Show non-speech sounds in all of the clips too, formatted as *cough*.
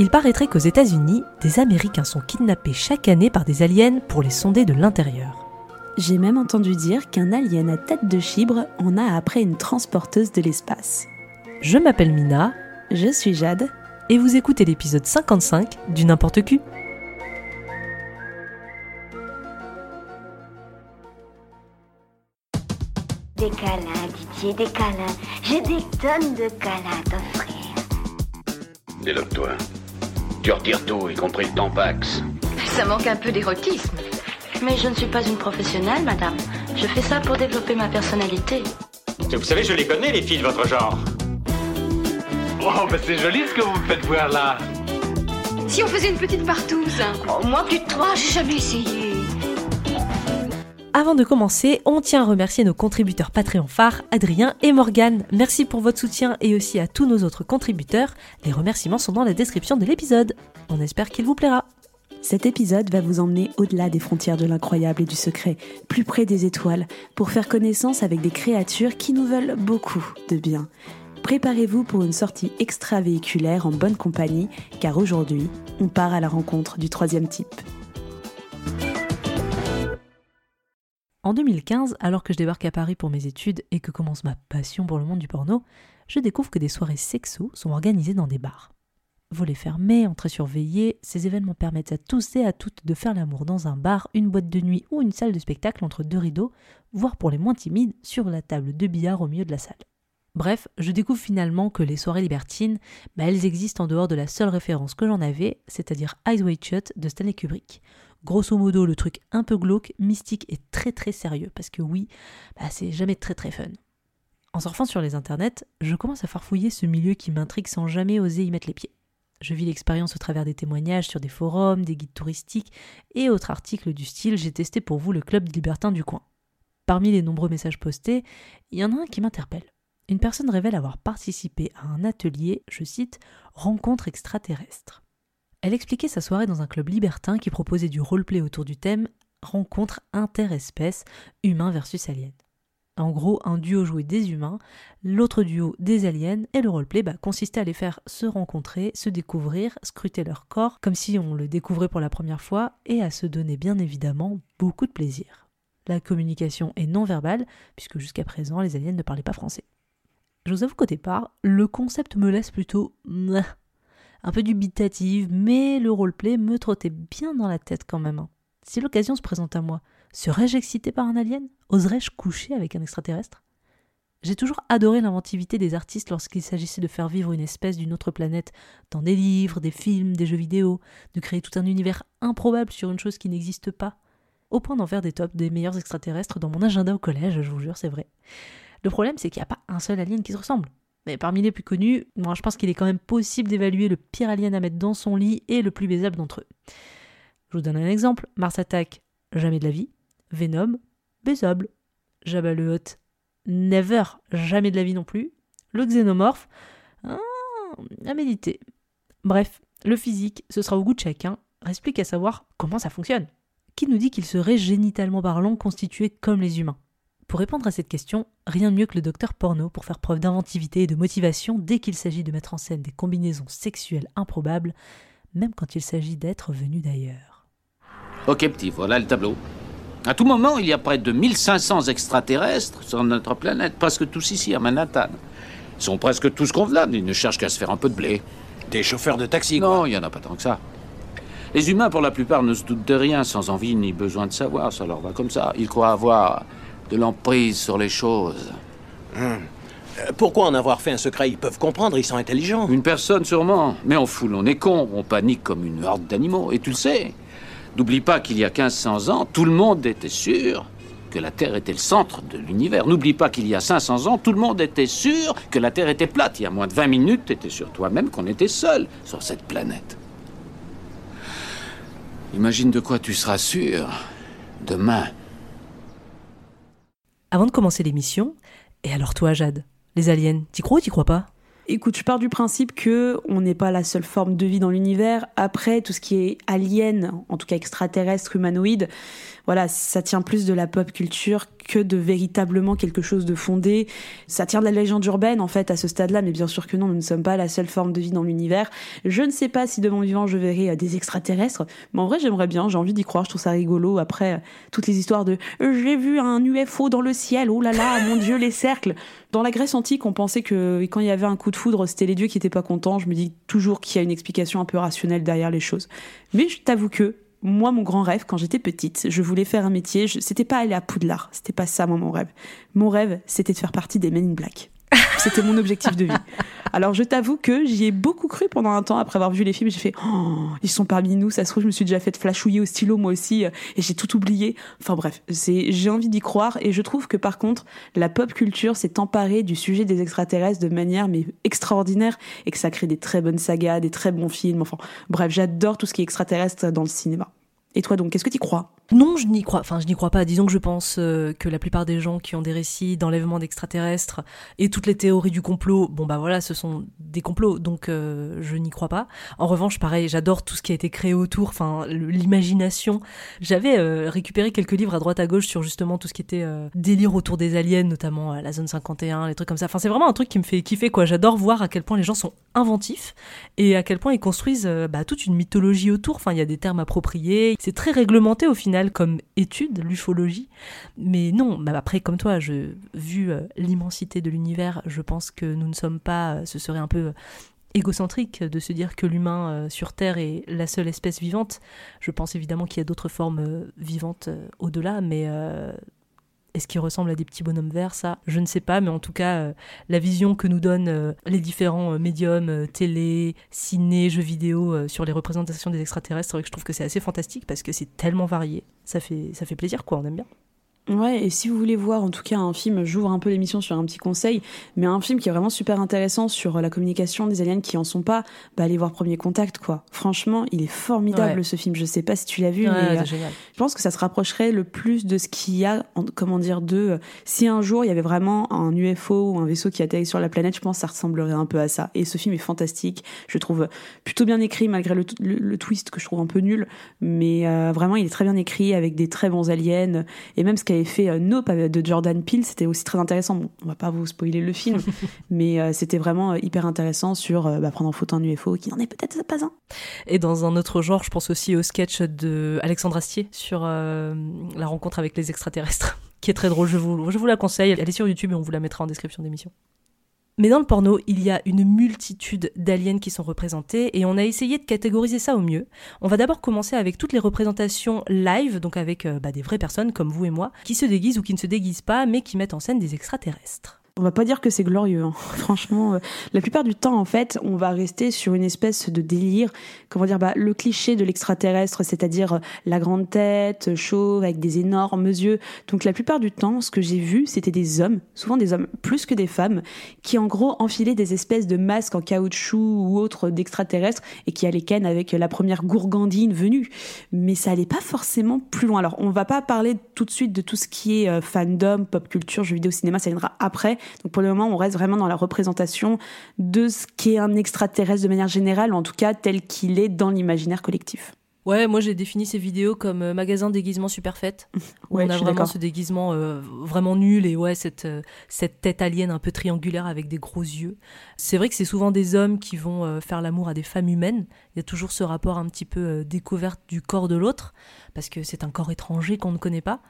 Il paraîtrait qu'aux États-Unis, des Américains sont kidnappés chaque année par des aliens pour les sonder de l'intérieur. J'ai même entendu dire qu'un alien à tête de chibre en a après une transporteuse de l'espace. Je m'appelle Mina. Je suis Jade. Et vous écoutez l'épisode 55 du N'importe Q. Des câlins, Didier, des câlins. J'ai des tonnes de câlins à t'offrir. Déloque-toi. Tu retires tout, y compris le tampax. Ça manque un peu d'érotisme. Mais je ne suis pas une professionnelle, madame. Je fais ça pour développer ma personnalité. Vous savez, je les connais, les filles de votre genre. Oh, ben c'est joli ce que vous me faites voir là. Si on faisait une petite partouze Oh, moi, plus de trois, j'ai jamais essayé. Avant de commencer, on tient à remercier nos contributeurs Patreon phares, Adrien et Morgane. Merci pour votre soutien et aussi à tous nos autres contributeurs. Les remerciements sont dans la description de l'épisode. On espère qu'il vous plaira. Cet épisode va vous emmener au-delà des frontières de l'incroyable et du secret, plus près des étoiles, pour faire connaissance avec des créatures qui nous veulent beaucoup de bien. Préparez-vous pour une sortie extravéhiculaire en bonne compagnie, car aujourd'hui, on part à la rencontre du troisième type. En 2015, alors que je débarque à Paris pour mes études et que commence ma passion pour le monde du porno, je découvre que des soirées sexo sont organisées dans des bars. Volets fermés, entrées surveillées, ces événements permettent à tous et à toutes de faire l'amour dans un bar, une boîte de nuit ou une salle de spectacle entre deux rideaux, voire pour les moins timides, sur la table de billard au milieu de la salle. Bref, je découvre finalement que les soirées libertines, bah, elles existent en dehors de la seule référence que j'en avais, c'est-à-dire Eyes Wide Shut de Stanley Kubrick. Grosso modo, le truc un peu glauque, mystique et très très sérieux, parce que oui, bah, c'est jamais très très fun. En surfant sur les internets, je commence à farfouiller ce milieu qui m'intrigue sans jamais oser y mettre les pieds. Je vis l'expérience au travers des témoignages sur des forums, des guides touristiques et autres articles du style J'ai testé pour vous le club libertin du coin. Parmi les nombreux messages postés, il y en a un qui m'interpelle. Une personne révèle avoir participé à un atelier, je cite, rencontre extraterrestre. Elle expliquait sa soirée dans un club libertin qui proposait du roleplay autour du thème rencontre interespèces, humains versus aliens. En gros, un duo jouait des humains, l'autre duo des aliens, et le roleplay bah, consistait à les faire se rencontrer, se découvrir, scruter leur corps, comme si on le découvrait pour la première fois, et à se donner bien évidemment beaucoup de plaisir. La communication est non verbale, puisque jusqu'à présent les aliens ne parlaient pas français. Je vous avoue qu'au départ, le concept me laisse plutôt un peu dubitative, mais le roleplay me trottait bien dans la tête quand même. hein. Si l'occasion se présente à moi, serais-je excité par un alien? Oserais-je coucher avec un extraterrestre? J'ai toujours adoré l'inventivité des artistes lorsqu'il s'agissait de faire vivre une espèce d'une autre planète dans des livres, des films, des jeux vidéo, de créer tout un univers improbable sur une chose qui n'existe pas, au point d'en faire des tops des meilleurs extraterrestres dans mon agenda au collège, je vous jure, c'est vrai. Le problème, c'est qu'il n'y a pas un seul alien qui se ressemble. Mais parmi les plus connus, moi je pense qu'il est quand même possible d'évaluer le pire alien à mettre dans son lit et le plus baisable d'entre eux. Je vous donne un exemple. Mars Attack, jamais de la vie. Venom, baisable. Jabba le Hutt, never, jamais de la vie non plus. Le xénomorphe, ah, à méditer. Bref, le physique, ce sera au goût de chacun. Reste plus qu'à savoir comment ça fonctionne. Qui nous dit qu'il serait génitalement parlant constitué comme les humains? Pour répondre à cette question, rien de mieux que le docteur porno pour faire preuve d'inventivité et de motivation dès qu'il s'agit de mettre en scène des combinaisons sexuelles improbables, même quand il s'agit d'être venu d'ailleurs. Ok, petit, voilà le tableau. À tout moment, il y a près de 1500 extraterrestres sur notre planète, presque tous ici, à Manhattan. Ils sont presque tous convenables, ils ne cherchent qu'à se faire un peu de blé. Des chauffeurs de taxi, Non, il n'y en a pas tant que ça. Les humains, pour la plupart, ne se doutent de rien, sans envie ni besoin de savoir, ça leur va comme ça. Ils croient avoir de l'emprise sur les choses. Euh, Pourquoi en avoir fait un secret? Ils peuvent comprendre, ils sont intelligents. Une personne sûrement, mais en foule, on est con, on panique comme une horde d'animaux, et tu le sais. N'oublie pas qu'il y a 1500 ans, tout le monde était sûr que la Terre était le centre de l'univers. N'oublie pas qu'il y a 500 ans, tout le monde était sûr que la Terre était plate. Il y a moins de 20 minutes, tu étais sûr toi-même qu'on était seul sur cette planète. Imagine de quoi tu seras sûr demain. Avant de commencer l'émission, et alors toi Jade, les aliens, t'y crois ou t'y crois pas? Écoute, je pars du principe que on n'est pas la seule forme de vie dans l'univers. Après, tout ce qui est alien, en tout cas extraterrestre, humanoïde, voilà, ça tient plus de la pop culture que de véritablement quelque chose de fondé. Ça tire de la légende urbaine en fait à ce stade-là, mais bien sûr que non, nous ne sommes pas la seule forme de vie dans l'univers. Je ne sais pas si de mon vivant je verrai euh, des extraterrestres, mais en vrai j'aimerais bien, j'ai envie d'y croire, je trouve ça rigolo. Après euh, toutes les histoires de euh, j'ai vu un UFO dans le ciel, oh là là, *laughs* mon dieu les cercles. Dans la Grèce antique, on pensait que quand il y avait un coup de foudre, c'était les dieux qui étaient pas contents. Je me dis toujours qu'il y a une explication un peu rationnelle derrière les choses. Mais je t'avoue que moi, mon grand rêve, quand j'étais petite, je voulais faire un métier. Je, c'était pas aller à Poudlard. C'était pas ça, moi, mon rêve. Mon rêve, c'était de faire partie des Men in Black. C'était mon objectif de vie. Alors, je t'avoue que j'y ai beaucoup cru pendant un temps après avoir vu les films. J'ai fait, oh, ils sont parmi nous. Ça se trouve, je me suis déjà fait flashouiller au stylo, moi aussi, euh, et j'ai tout oublié. Enfin, bref, c'est, j'ai envie d'y croire. Et je trouve que, par contre, la pop culture s'est emparée du sujet des extraterrestres de manière, mais extraordinaire, et que ça crée des très bonnes sagas, des très bons films. Enfin, bref, j'adore tout ce qui est extraterrestre dans le cinéma. Et toi donc, qu'est-ce que tu crois? Non, je n'y crois. Enfin, je n'y crois pas. Disons que je pense euh, que la plupart des gens qui ont des récits d'enlèvement d'extraterrestres et toutes les théories du complot, bon bah voilà, ce sont des complots. Donc euh, je n'y crois pas. En revanche, pareil, j'adore tout ce qui a été créé autour. Enfin, l'imagination. J'avais euh, récupéré quelques livres à droite à gauche sur justement tout ce qui était délire autour des aliens, notamment la zone 51, les trucs comme ça. Enfin, c'est vraiment un truc qui me fait kiffer quoi. J'adore voir à quel point les gens sont inventifs et à quel point ils construisent bah, toute une mythologie autour. Enfin, il y a des termes appropriés c'est très réglementé au final comme étude, l'ufologie. Mais non, bah après, comme toi, je, vu euh, l'immensité de l'univers, je pense que nous ne sommes pas, euh, ce serait un peu égocentrique de se dire que l'humain euh, sur Terre est la seule espèce vivante. Je pense évidemment qu'il y a d'autres formes vivantes au-delà, mais est-ce qu'ils ressemblent à des petits bonhommes verts Ça, je ne sais pas, mais en tout cas, euh, la vision que nous donnent euh, les différents euh, médiums, télé, ciné, jeux vidéo sur les représentations des extraterrestres, je trouve que c'est assez fantastique parce que c'est tellement varié. Ça fait, ça fait plaisir, quoi, on aime bien. Ouais, et si vous voulez voir en tout cas un film, j'ouvre un peu l'émission sur un petit conseil, mais un film qui est vraiment super intéressant sur la communication des aliens qui en sont pas, bah allez voir Premier Contact quoi. Franchement, il est formidable ce film. Je sais pas si tu l'as vu, mais euh, je pense que ça se rapprocherait le plus de ce qu'il y a, comment dire, de euh, si un jour il y avait vraiment un UFO ou un vaisseau qui atterrit sur la planète, je pense que ça ressemblerait un peu à ça. Et ce film est fantastique, je trouve plutôt bien écrit malgré le, le, twist que je trouve un peu nul, mais euh, vraiment il est très bien écrit avec des très bons aliens et même ce qui fait euh, Nope de Jordan Peele, c'était aussi très intéressant. Bon, on va pas vous spoiler le film, *laughs* mais euh, c'était vraiment euh, hyper intéressant sur bah, prendre en photo un UFO qui n'en est peut-être pas un. Et dans un autre genre, je pense aussi au sketch de Alexandre Astier sur la rencontre avec les extraterrestres, *laughs* qui est très drôle. Je vous, je vous la conseille. Elle est sur YouTube et on vous la mettra en description d'émission. Mais dans le porno, il y a une multitude d'aliens qui sont représentés et on a essayé de catégoriser ça au mieux. On va d'abord commencer avec toutes les représentations live, donc avec euh, bah, des vraies personnes comme vous et moi, qui se déguisent ou qui ne se déguisent pas, mais qui mettent en scène des extraterrestres on va pas dire que c'est glorieux. Hein. *laughs* Franchement, euh, la plupart du temps, en fait, on va rester sur une espèce de délire. Comment dire bah, Le cliché de l'extraterrestre, c'est-à-dire euh, la grande tête, chauve, avec des énormes yeux. Donc la plupart du temps, ce que j'ai vu, c'était des hommes, souvent des hommes plus que des femmes, qui en gros enfilaient des espèces de masques en caoutchouc ou autres d'extraterrestres et qui allaient ken avec la première gourgandine venue. Mais ça allait pas forcément plus loin. Alors, on va pas parler tout de suite de tout ce qui est euh, fandom, pop culture, jeux vidéo, cinéma, ça viendra après. Donc pour le moment, on reste vraiment dans la représentation de ce qu'est un extraterrestre de manière générale, ou en tout cas tel qu'il est dans l'imaginaire collectif. Ouais, moi j'ai défini ces vidéos comme euh, magasin déguisement super fait. *laughs* on a vraiment ce déguisement euh, vraiment nul et ouais cette euh, cette tête alien un peu triangulaire avec des gros yeux. C'est vrai que c'est souvent des hommes qui vont faire l'amour à des femmes humaines. Il y a toujours ce rapport un petit peu découverte du corps de l'autre parce que c'est un corps étranger qu'on ne connaît pas.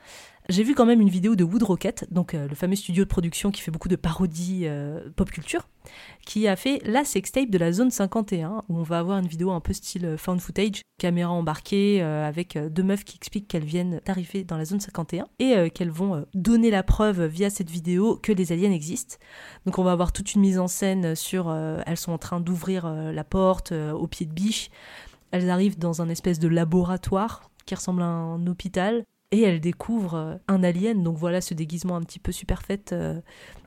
J'ai vu quand même une vidéo de Wood Rocket, donc euh, le fameux studio de production qui fait beaucoup de parodies euh, pop culture, qui a fait la sextape de la zone 51, où on va avoir une vidéo un peu style euh, found footage, caméra embarquée, avec deux meufs qui expliquent qu'elles viennent d'arriver dans la zone 51 et qu'elles vont donner la preuve via cette vidéo que les aliens existent. Donc on va avoir toute une mise en scène sur elles sont en train d'ouvrir la porte au pied de biche. Elles arrivent dans un espèce de laboratoire qui ressemble à un hôpital et elle découvre euh, un alien, donc voilà ce déguisement un petit peu super fait euh,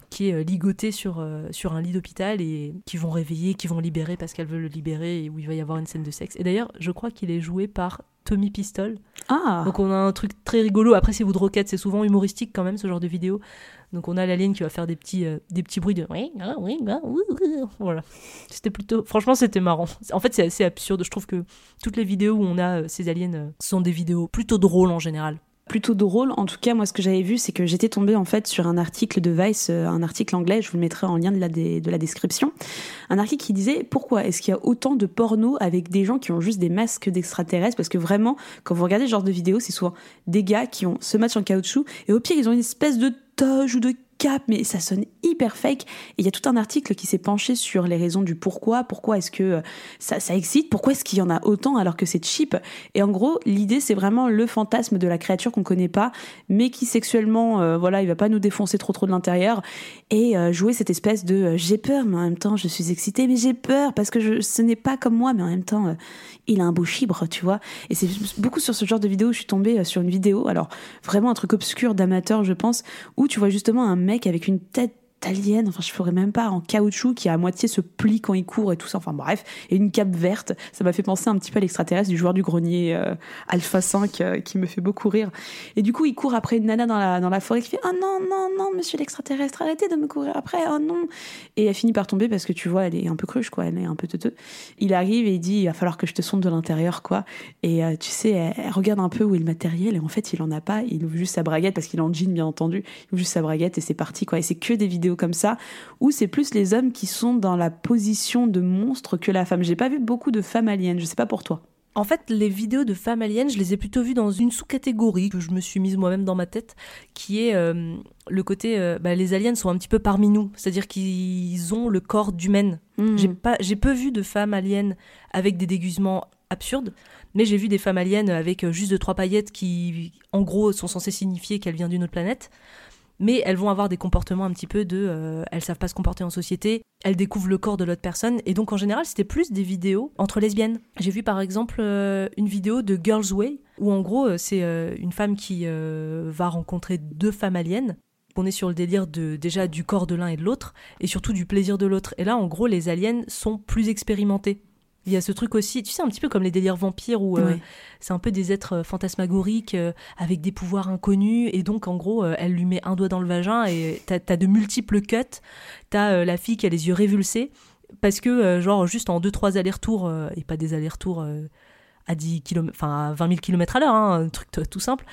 qui est euh, ligoté sur, sur un lit d'hôpital et qui vont réveiller, qui vont libérer parce qu'elle veut le libérer et où il va y avoir une scène de sexe. Et d'ailleurs, je crois qu'il est joué par Tommy Pistol. Ah. Donc on a un truc très rigolo. Après, c'est vous de roquette, c'est souvent humoristique quand même ce genre de vidéo. Donc on a l'alien qui va faire des petits, des petits bruits de oui, oui, voilà. C'était plutôt, franchement, c'était marrant. En fait, c'est assez absurde. Je trouve que toutes les vidéos où on a ces aliens sont des vidéos plutôt drôles en général plutôt drôle. En tout cas, moi, ce que j'avais vu, c'est que j'étais tombée en fait sur un article de Vice, euh, un article anglais. Je vous le mettrai en lien de la, de la description. Un article qui disait pourquoi est-ce qu'il y a autant de porno avec des gens qui ont juste des masques d'extraterrestres? Parce que vraiment, quand vous regardez ce genre de vidéos, c'est souvent des gars qui ont se match en caoutchouc et au pire ils ont une espèce de toge ou de mais ça sonne hyper fake. Et il y a tout un article qui s'est penché sur les raisons du pourquoi, pourquoi est-ce que euh, ça, ça excite, pourquoi est-ce qu'il y en a autant alors que c'est cheap? Et en gros, l'idée c'est vraiment le fantasme de la créature qu'on connaît pas, mais qui sexuellement, euh, voilà, il va pas nous défoncer trop trop de l'intérieur et euh, jouer cette espèce de j'ai peur, mais en même temps je suis excitée, mais j'ai peur parce que ce n'est pas comme moi, mais en même temps il a un beau chibre, tu vois. Et c'est beaucoup sur ce genre de vidéo, je suis tombée sur une vidéo, alors vraiment un truc obscur d'amateur, je pense, où tu vois justement un mec avec une tête alien, enfin je ferais même pas, en caoutchouc qui à moitié se plie quand il court et tout ça, enfin bref, et une cape verte, ça m'a fait penser un petit peu à l'extraterrestre du joueur du grenier euh, Alpha 5 euh, qui me fait beaucoup rire. Et du coup il court après une nana dans la, dans la forêt qui fait « Oh non, non, non, monsieur l'extraterrestre, arrêtez de me courir après, oh non !» Et elle finit par tomber parce que tu vois, elle est un peu cruche quoi, elle est un peu teuteux. Il arrive et il dit « Il va falloir que je te sonde de l'intérieur quoi. » Et euh, tu sais, elle, regarde un peu où est le matériel et en fait il en a pas, il ouvre juste sa braguette parce qu'il est en jean bien entendu, il ouvre juste sa braguette et c'est parti quoi. Et c'est que des vidéos comme ça, où c'est plus les hommes qui sont dans la position de monstre que la femme. J'ai pas vu beaucoup de femmes aliens, je sais pas pour toi. En fait, les vidéos de femmes aliens, je les ai plutôt vues dans une sous-catégorie que je me suis mise moi-même dans ma tête, qui est euh, le côté euh, bah, les aliens sont un petit peu parmi nous, c'est-à-dire qu'ils ont le corps d'humaine. Hmm. J'ai pas, j'ai peu vu de femmes aliens avec des déguisements absurdes, mais j'ai vu des femmes aliens avec euh, juste deux trois paillettes qui, en gros, sont censées signifier qu'elles viennent d'une autre planète mais elles vont avoir des comportements un petit peu de euh, elles savent pas se comporter en société, elles découvrent le corps de l'autre personne et donc en général c'était plus des vidéos entre lesbiennes. J'ai vu par exemple euh, une vidéo de Girls Way où en gros euh, c'est une femme qui va rencontrer deux femmes aliens. On est sur le délire de déjà du corps de l'un et de l'autre et surtout du plaisir de l'autre. Et là en gros les aliens sont plus expérimentés. Il y a ce truc aussi, tu sais, un petit peu comme les délires vampires où euh, c'est un peu des êtres euh, fantasmagoriques euh, avec des pouvoirs inconnus. Et donc, en gros, elle lui met un doigt dans le vagin et t'as as de multiples cuts. T'as la fille qui a les yeux révulsés parce que, genre, juste en 2-3 allers-retours, et pas des allers-retours à 10 km, enfin à 20 000 km à l'heure, hein, un truc tout simple,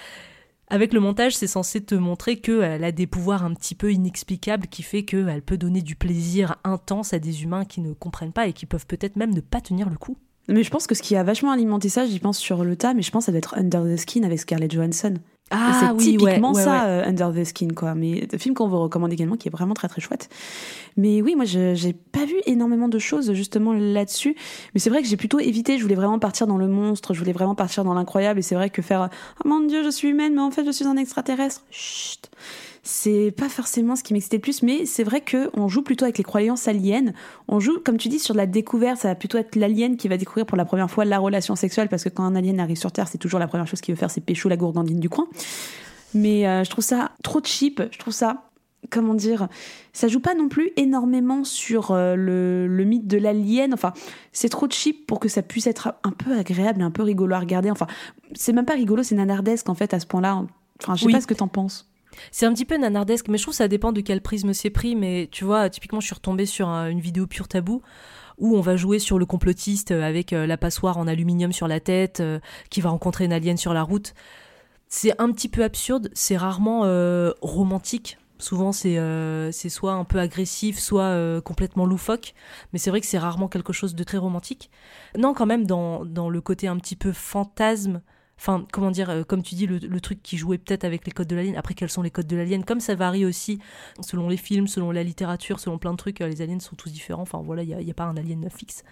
avec le montage, c'est censé te montrer qu'elle a des pouvoirs un petit peu inexplicables qui fait qu'elle peut donner du plaisir intense à des humains qui ne comprennent pas et qui peuvent peut-être même ne pas tenir le coup. Mais je pense que ce qui a vachement alimenté ça, j'y pense sur le tas, mais je pense que ça doit être Under the Skin avec Scarlett Johansson. Ah, c'est typiquement ça, euh, Under the Skin, quoi. Mais le film qu'on vous recommande également, qui est vraiment très très chouette. Mais oui, moi, j'ai pas vu énormément de choses justement là-dessus. Mais c'est vrai que j'ai plutôt évité. Je voulais vraiment partir dans le monstre, je voulais vraiment partir dans l'incroyable. Et c'est vrai que faire, oh mon dieu, je suis humaine, mais en fait, je suis un extraterrestre. Chut c'est pas forcément ce qui m'excitait le plus, mais c'est vrai qu'on joue plutôt avec les croyances aliens. On joue, comme tu dis, sur de la découverte. Ça va plutôt être l'alien qui va découvrir pour la première fois la relation sexuelle, parce que quand un alien arrive sur Terre, c'est toujours la première chose qu'il veut faire, c'est pécho la gourgandine du coin. Mais euh, je trouve ça trop cheap. Je trouve ça comment dire, ça joue pas non plus énormément sur euh, le, le, mythe de l'alien. Enfin, c'est trop cheap pour que ça puisse être un peu agréable et un peu rigolo à regarder. Enfin, c'est même pas rigolo, c'est nanardesque en fait à ce point-là. Enfin, je sais pas ce que t'en penses. C'est un petit peu nanardesque, mais je trouve que ça dépend de quel prisme c'est pris. Mais tu vois, typiquement, je suis retombée sur une vidéo pure tabou où on va jouer sur le complotiste euh, avec euh, la passoire en aluminium sur la tête, euh, qui va rencontrer une alien sur la route. C'est un petit peu absurde, c'est rarement romantique. Souvent, c'est soit un peu agressif, soit complètement loufoque. Mais c'est vrai que c'est rarement quelque chose de très romantique. Non, quand même, dans, dans le côté un petit peu fantasme enfin comment dire euh, comme tu dis le, truc qui jouait peut-être avec les codes de l'alien après quels sont les codes de l'alien comme ça varie aussi selon les films selon la littérature selon plein de trucs euh, les aliens sont tous différents. Enfin voilà il n'y a, pas un alien fixe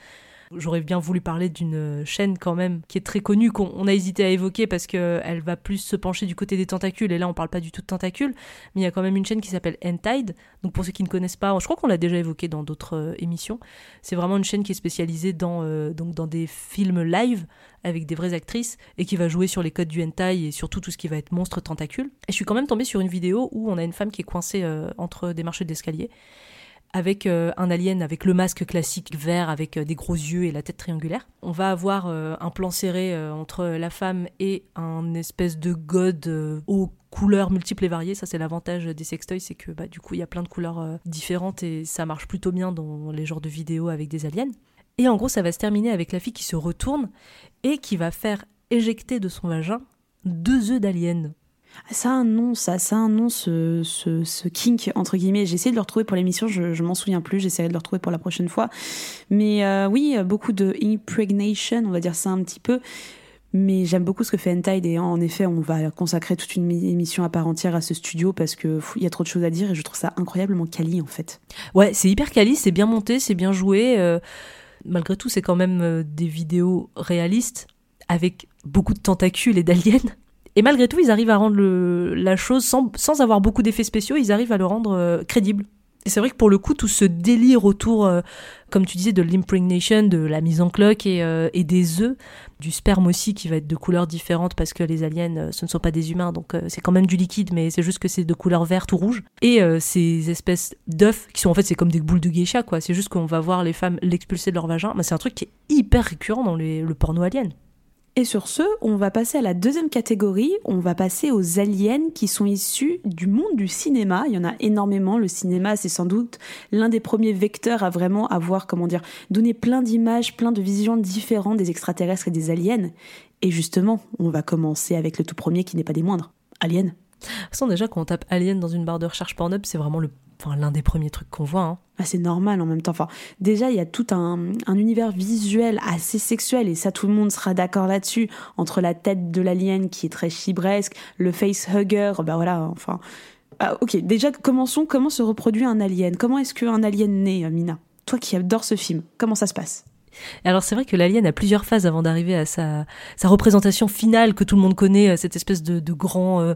J'aurais bien voulu parler d'une chaîne quand même qui est très connue, qu'on a hésité à évoquer parce qu'elle va plus se pencher du côté des tentacules. Et là, on parle pas du tout de tentacules, mais il y a quand même une chaîne qui s'appelle Entide. Donc pour ceux qui ne connaissent pas, je crois qu'on l'a déjà évoqué dans d'autres euh, émissions. C'est vraiment une chaîne qui est spécialisée dans, euh, des films live avec des vraies actrices et qui va jouer sur les codes du hentai et surtout tout ce qui va être monstre tentacule. Et je suis quand même tombée sur une vidéo où on a une femme qui est coincée euh, entre des marches d'escalier avec euh, un alien avec le masque classique vert avec euh, des gros yeux et la tête triangulaire. On va avoir euh, un plan serré entre la femme et un espèce de god aux couleurs multiples et variées. Ça, c'est l'avantage des sextoys, c'est que bah, du coup, il y a plein de couleurs différentes et ça marche plutôt bien dans les genres de vidéos avec des aliens. Et en gros, ça va se terminer avec la fille qui se retourne et qui va faire éjecter de son vagin deux œufs d'alien. Ça a un nom, ça, ça a un nom, ce, ce, ce kink, entre guillemets. J'ai essayé de le retrouver pour l'émission, je, je m'en souviens plus, j'essaierai de le retrouver pour la prochaine fois. Mais euh, oui, beaucoup de impregnation, on va dire ça un petit peu. Mais j'aime beaucoup ce que fait Entide et en effet, on va consacrer toute une émission à part entière à ce studio parce que il y a trop de choses à dire et je trouve ça incroyablement quali en fait. Ouais, c'est hyper quali, c'est bien monté, c'est bien joué. euh, malgré tout, c'est quand même euh, des vidéos réalistes avec beaucoup de tentacules et d'aliens. Et malgré tout, ils arrivent à rendre la chose sans, avoir beaucoup d'effets spéciaux, ils arrivent à le rendre euh, crédible. Et c'est vrai que pour le coup, tout ce délire autour, euh, comme tu disais, de l'impregnation, de la mise en cloque et, euh, et des œufs, du sperme aussi qui va être de couleurs différentes parce que les aliens, ce ne sont pas des humains, donc c'est quand même du liquide, mais c'est juste que c'est de couleur verte ou rouge. Et ces espèces d'œufs qui sont en fait, c'est comme des boules de geisha, quoi. C'est juste qu'on va voir les femmes l'expulser de leur vagin. Mais c'est un truc qui est hyper récurrent dans le porno alien. Et sur ce, on va passer à la deuxième catégorie. On va passer aux aliens qui sont issus du monde du cinéma. Il y en a énormément. Le cinéma, c'est sans doute l'un des premiers vecteurs à vraiment avoir, comment dire, donné plein d'images, plein de visions différentes des extraterrestres et des aliens. Et justement, on va commencer avec le tout premier qui n'est pas des moindres. Alien. De toute façon, déjà, quand on tape alien dans une barre de recherche Pornhub, c'est vraiment le, enfin, l'un des premiers trucs qu'on voit. hein. Ah, c'est normal en même temps. Enfin, déjà, il y a tout un, un univers visuel assez sexuel, et ça, tout le monde sera d'accord là-dessus, entre la tête de l'alien qui est très chibresque, le face-hugger, bah voilà, enfin... Ah, ok, déjà, commençons. Comment se reproduit un alien? Comment est-ce qu'un alien naît, Mina Toi qui adores ce film, comment ça se passe? Alors c'est vrai que l'alien a plusieurs phases avant d'arriver à sa, sa représentation finale que tout le monde connaît, euh, cette espèce de, de grand... euh,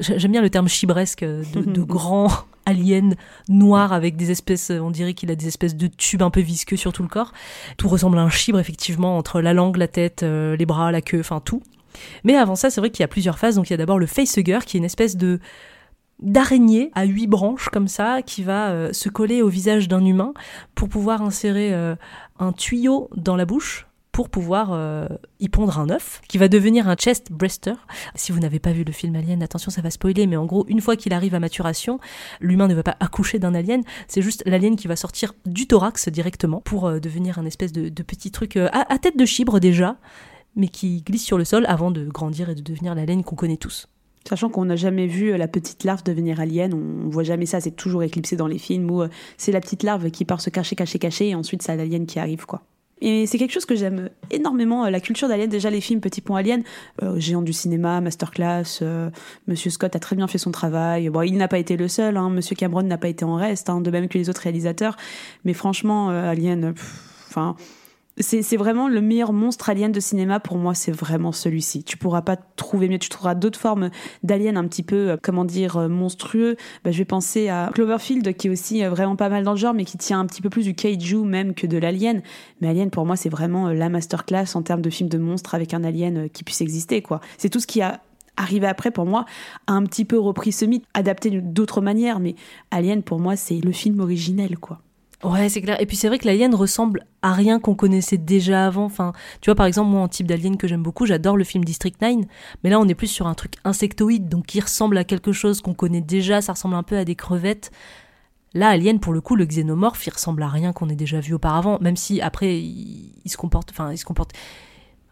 J'aime bien le terme chibresque, euh, de, de *laughs* grand alien noir avec des espèces, euh, on dirait qu'il a des espèces de tubes un peu visqueux sur tout le corps. Tout ressemble à un chibre effectivement, entre la langue, la tête, euh, les bras, la queue, enfin tout. Mais avant ça, c'est vrai qu'il y a plusieurs phases. Donc il y a d'abord le facehugger qui est une espèce de d'araignée à huit branches comme ça qui va euh, se coller au visage d'un humain pour pouvoir insérer un tuyau dans la bouche pour pouvoir euh, y pondre un œuf qui va devenir un chest breaster. Si vous n'avez pas vu le film Alien, attention ça va spoiler, mais en gros une fois qu'il arrive à maturation, l'humain ne va pas accoucher d'un alien, c'est juste l'alien qui va sortir du thorax directement pour euh, devenir un espèce de, petit truc euh, à, tête de chibre déjà, mais qui glisse sur le sol avant de grandir et de devenir l'alien qu'on connaît tous. Sachant qu'on n'a jamais vu la petite larve devenir alien, on voit jamais ça, c'est toujours éclipsé dans les films où c'est la petite larve qui part se cacher, cacher, cacher, et ensuite c'est l'alien qui arrive, quoi. Et c'est quelque chose que j'aime énormément, euh, la culture d'Alien. Déjà, les films Petit Pont Alien, euh, Géant du cinéma, Masterclass, euh, Monsieur Scott a très bien fait son travail. Bon, il n'a pas été le seul, hein, Monsieur Cameron n'a pas été en reste, hein, de même que les autres réalisateurs. Mais franchement, euh, Alien, enfin, c'est vraiment le meilleur monstre alien de cinéma pour moi, c'est vraiment celui-ci. Tu pourras pas trouver mieux, tu trouveras d'autres formes d'aliens un petit peu, euh, comment dire, euh, monstrueux. Bah, je vais penser à Cloverfield qui est aussi euh, vraiment pas mal dans le genre, mais qui tient un petit peu plus du kaiju même que de l'alien. Mais Alien pour moi c'est vraiment la masterclass en termes de film de monstre avec un alien qui puisse exister quoi. C'est tout ce qui a arrivé après pour moi a un petit peu repris ce mythe, adapté d'autres manières, mais Alien pour moi c'est le film originel quoi. Ouais, c'est clair. Et puis c'est vrai que l'alien ressemble à rien qu'on connaissait déjà avant. Enfin, tu vois, par exemple, moi, en type d'alien que j'aime beaucoup, j'adore le film District 9. Mais là, on est plus sur un truc insectoïde, donc qui ressemble à quelque chose qu'on connaît déjà. Ça ressemble un peu à des crevettes. Là, Alien, pour le coup, le xénomorphe, il ressemble à rien qu'on ait déjà vu auparavant. Même si, après, il, il se comporte... Enfin, il se comporte...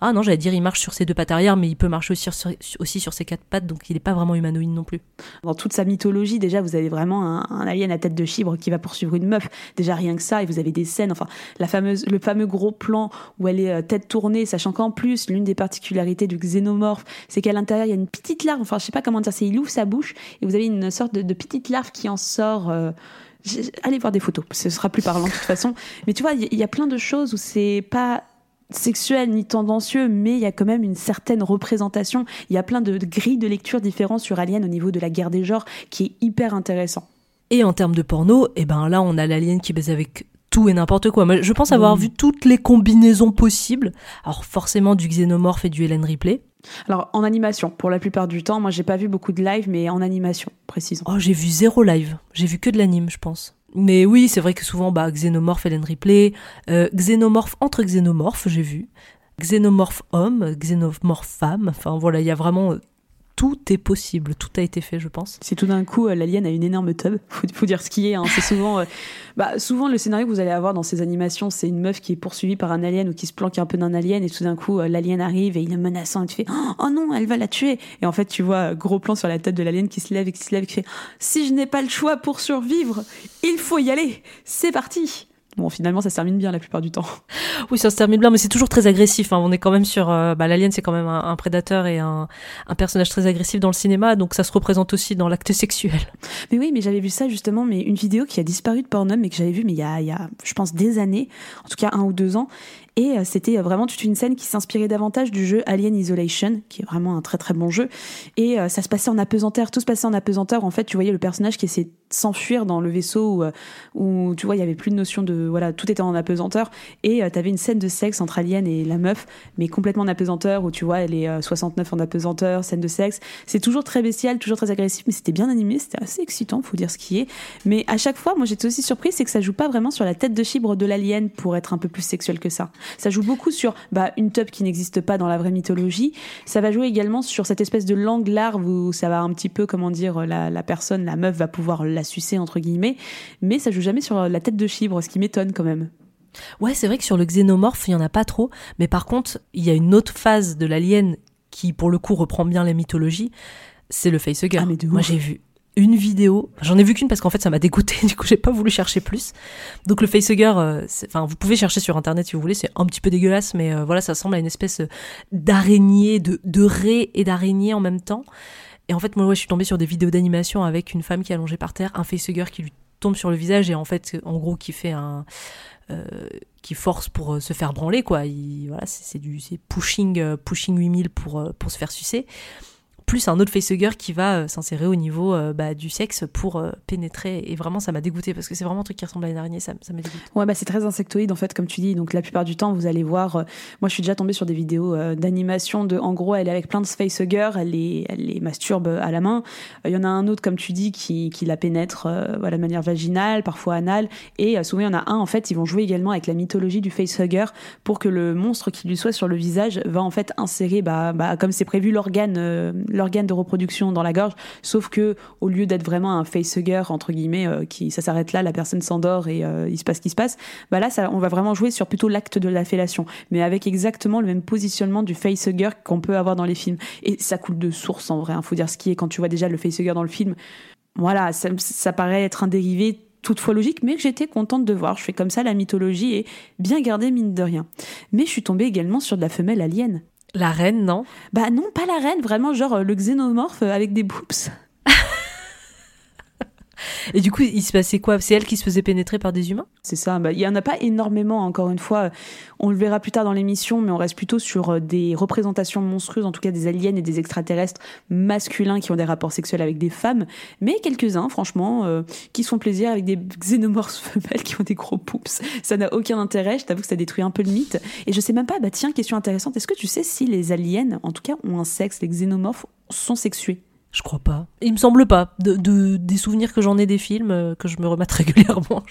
Ah non, j'allais dire, il marche sur ses deux pattes arrière, mais il peut marcher aussi sur, aussi sur ses quatre pattes, donc il n'est pas vraiment humanoïde non plus. Dans toute sa mythologie, déjà, vous avez vraiment un, alien à tête de chibre qui va poursuivre une meuf. Déjà, rien que ça, et vous avez des scènes, enfin, la fameuse, le fameux gros plan où elle est euh, tête tournée, sachant qu'en plus, l'une des particularités du xénomorphe, c'est qu'à l'intérieur, il y a une petite larve, enfin, je sais pas comment dire, c'est il ouvre sa bouche, et vous avez une sorte de, de petite larve qui en sort. Euh, allez voir des photos, ce sera plus parlant de toute façon. Mais tu vois, il y, y a plein de choses où c'est pas sexuel ni tendancieux, mais il y a quand même une certaine représentation. Il y a plein de, grilles de lecture différentes sur Alien au niveau de la guerre des genres qui est hyper intéressant. Et en termes de porno, eh ben là, on a l'alien qui baise avec tout et n'importe quoi. Moi, je pense avoir mmh. vu toutes les combinaisons possibles. Alors forcément du xénomorphe et du Helen Ripley. Alors en animation, pour la plupart du temps, moi j'ai pas vu beaucoup de live, mais en animation, précisons. Oh, j'ai vu zéro live. J'ai vu que de l'anime, je pense. Mais oui, c'est vrai que souvent, bah, xénomorphe, Helen Ripley, euh, xénomorphe entre xénomorphes, j'ai vu. Xénomorphe homme, xénomorphe femme. Enfin voilà, il y a vraiment tout est possible, tout a été fait, je pense. C'est tout d'un coup, euh, l'alien a une énorme tub. *laughs* Faut, faut dire ce qui est. Hein. C'est souvent, euh, bah, souvent le scénario que vous allez avoir dans ces animations, c'est une meuf qui est poursuivie par un alien ou qui se planque un peu d'un alien et tout d'un coup, euh, l'alien arrive et il est menaçant et tu fais, *gasps* oh non, elle va la tuer. Et en fait, tu vois, gros plan sur la tête de l'alien qui se lève et qui se lève et qui fait, si je n'ai pas le choix pour survivre, il faut y aller. C'est parti. Bon, finalement, ça se termine bien la plupart du temps. *laughs* Oui, ça se termine bien, mais c'est toujours très agressif. hein. On est quand même sur. euh, bah, L'alien, c'est quand même un, un prédateur et un, un personnage très agressif dans le cinéma, donc ça se représente aussi dans l'acte *laughs* sexuel. Mais oui, mais j'avais vu ça justement, mais une vidéo qui a disparu de Pornhub, mais que j'avais vue, mais il y a, il y a, je pense, des années, en tout cas un ou deux ans. Et euh, c'était vraiment toute une scène qui s'inspirait davantage du jeu Alien Isolation, qui est vraiment un très très bon jeu. Et euh, ça se passait en apesanteur, tout se passait en apesanteur. En fait, tu voyais le personnage qui essayait s'enfuir dans le vaisseau où, euh, où tu vois, il y avait plus de notion de. Voilà, tout était en apesanteur. Et tu avais une scène de sexe entre Alien et la meuf, mais complètement en apesanteur, où tu vois, elle est euh, 69 en apesanteur, scène de sexe. C'est toujours très bestial, toujours très agressif, mais c'était bien animé, c'était assez excitant, faut dire ce qui est. Mais à chaque fois, moi j'étais aussi surprise, c'est que ça joue pas vraiment sur la tête de chibre de l'alien pour être un peu plus sexuel que ça. Ça joue beaucoup sur bah, une tub qui n'existe pas dans la vraie mythologie. Ça va jouer également sur cette espèce de langue larve où ça va un petit peu, comment dire, la, la personne, la meuf va pouvoir la sucer entre guillemets, mais ça joue jamais sur la tête de chibre, ce qui m'étonne quand même. Ouais, c'est vrai que sur le xénomorphe, il y en a pas trop, mais par contre, il y a une autre phase de l'alien qui, pour le coup, reprend bien la mythologie, c'est le facehugger. Ah, mais de Moi, j'ai vu une vidéo, j'en ai vu qu'une parce qu'en fait ça m'a dégoûté, *laughs* du coup j'ai pas voulu chercher plus. Donc le facehugger, euh, enfin vous pouvez chercher sur internet si vous voulez, c'est un petit peu dégueulasse, mais euh, voilà, ça ressemble à une espèce euh, d'araignée, de, de raie et d'araignée en même temps. Et en fait, moi, je suis tombée sur des vidéos d'animation avec une femme qui est allongée par terre, un facehugger qui lui tombe sur le visage et en fait, en gros, qui fait un, euh, qui force pour euh, se faire branler, quoi. Il, voilà, c'est du, c'est pushing, euh, pushing 8000 pour pour se faire sucer. Plus un autre facehugger qui va euh, s'insérer au niveau euh, bah, du sexe pour euh, pénétrer. Et vraiment, ça m'a dégoûté parce que c'est vraiment un truc qui ressemble à une araignée, ça, ça me dégoûte. Ouais, bah c'est très insectoïde en fait, comme tu dis. Donc la plupart du temps, vous allez voir. moi, je suis déjà tombée sur des vidéos d'animation de. En gros, elle est avec plein de facehuggers, elle les, elle les masturbe à la main. Il y en a un autre, comme tu dis, qui, qui la pénètre voilà, de manière vaginale, parfois anale. Et souvent, il y en a un, en fait, ils vont jouer également avec la mythologie du facehugger pour que le monstre qui lui soit sur le visage va en fait insérer, bah, bah, comme c'est prévu, l'organe, l'organe de reproduction dans la gorge. Sauf que au lieu d'être vraiment un facehugger entre guillemets, euh, qui ça s'arrête là, la personne s'endort et euh, il se passe ce qui se passe. Bah là, on va vraiment jouer sur plutôt l'acte de la fellation, mais avec exactement le même positionnement du facehugger qu'on peut avoir dans les films. Et ça coule de source en vrai. Il faut dire ce qui est quand tu vois déjà le facehugger dans le film. Voilà, ça, ça paraît être un dérivé toutefois logique, mais que j'étais contente de voir. Je fais comme ça, la mythologie est bien gardée, mine de rien. Mais je suis tombée également sur de la femelle alien. La reine, non? Bah non, pas la reine, vraiment genre euh, le xénomorphe euh, avec des boobs. *laughs* Et du coup, il se passait quoi? C'est elle qui se faisait pénétrer par des humains? C'est ça, bah, il y en a pas énormément, encore une fois. On le verra plus tard dans l'émission, mais on reste plutôt sur euh, des représentations monstrueuses, en tout cas des aliens et des extraterrestres masculins qui ont des rapports sexuels avec des femmes, mais quelques-uns, franchement, euh, qui se font plaisir avec des xénomorphes femelles qui ont des gros poups. Ça n'a aucun intérêt, je t'avoue que ça détruit un peu le mythe. Et je sais même pas, bah tiens, question intéressante, est-ce que tu sais si les aliens, en tout cas, ont un sexe, les xénomorphes sont sexués? Je crois pas. Il me semble pas. De, de- des souvenirs que j'en ai des films, euh, que je me remette *laughs* régulièrement,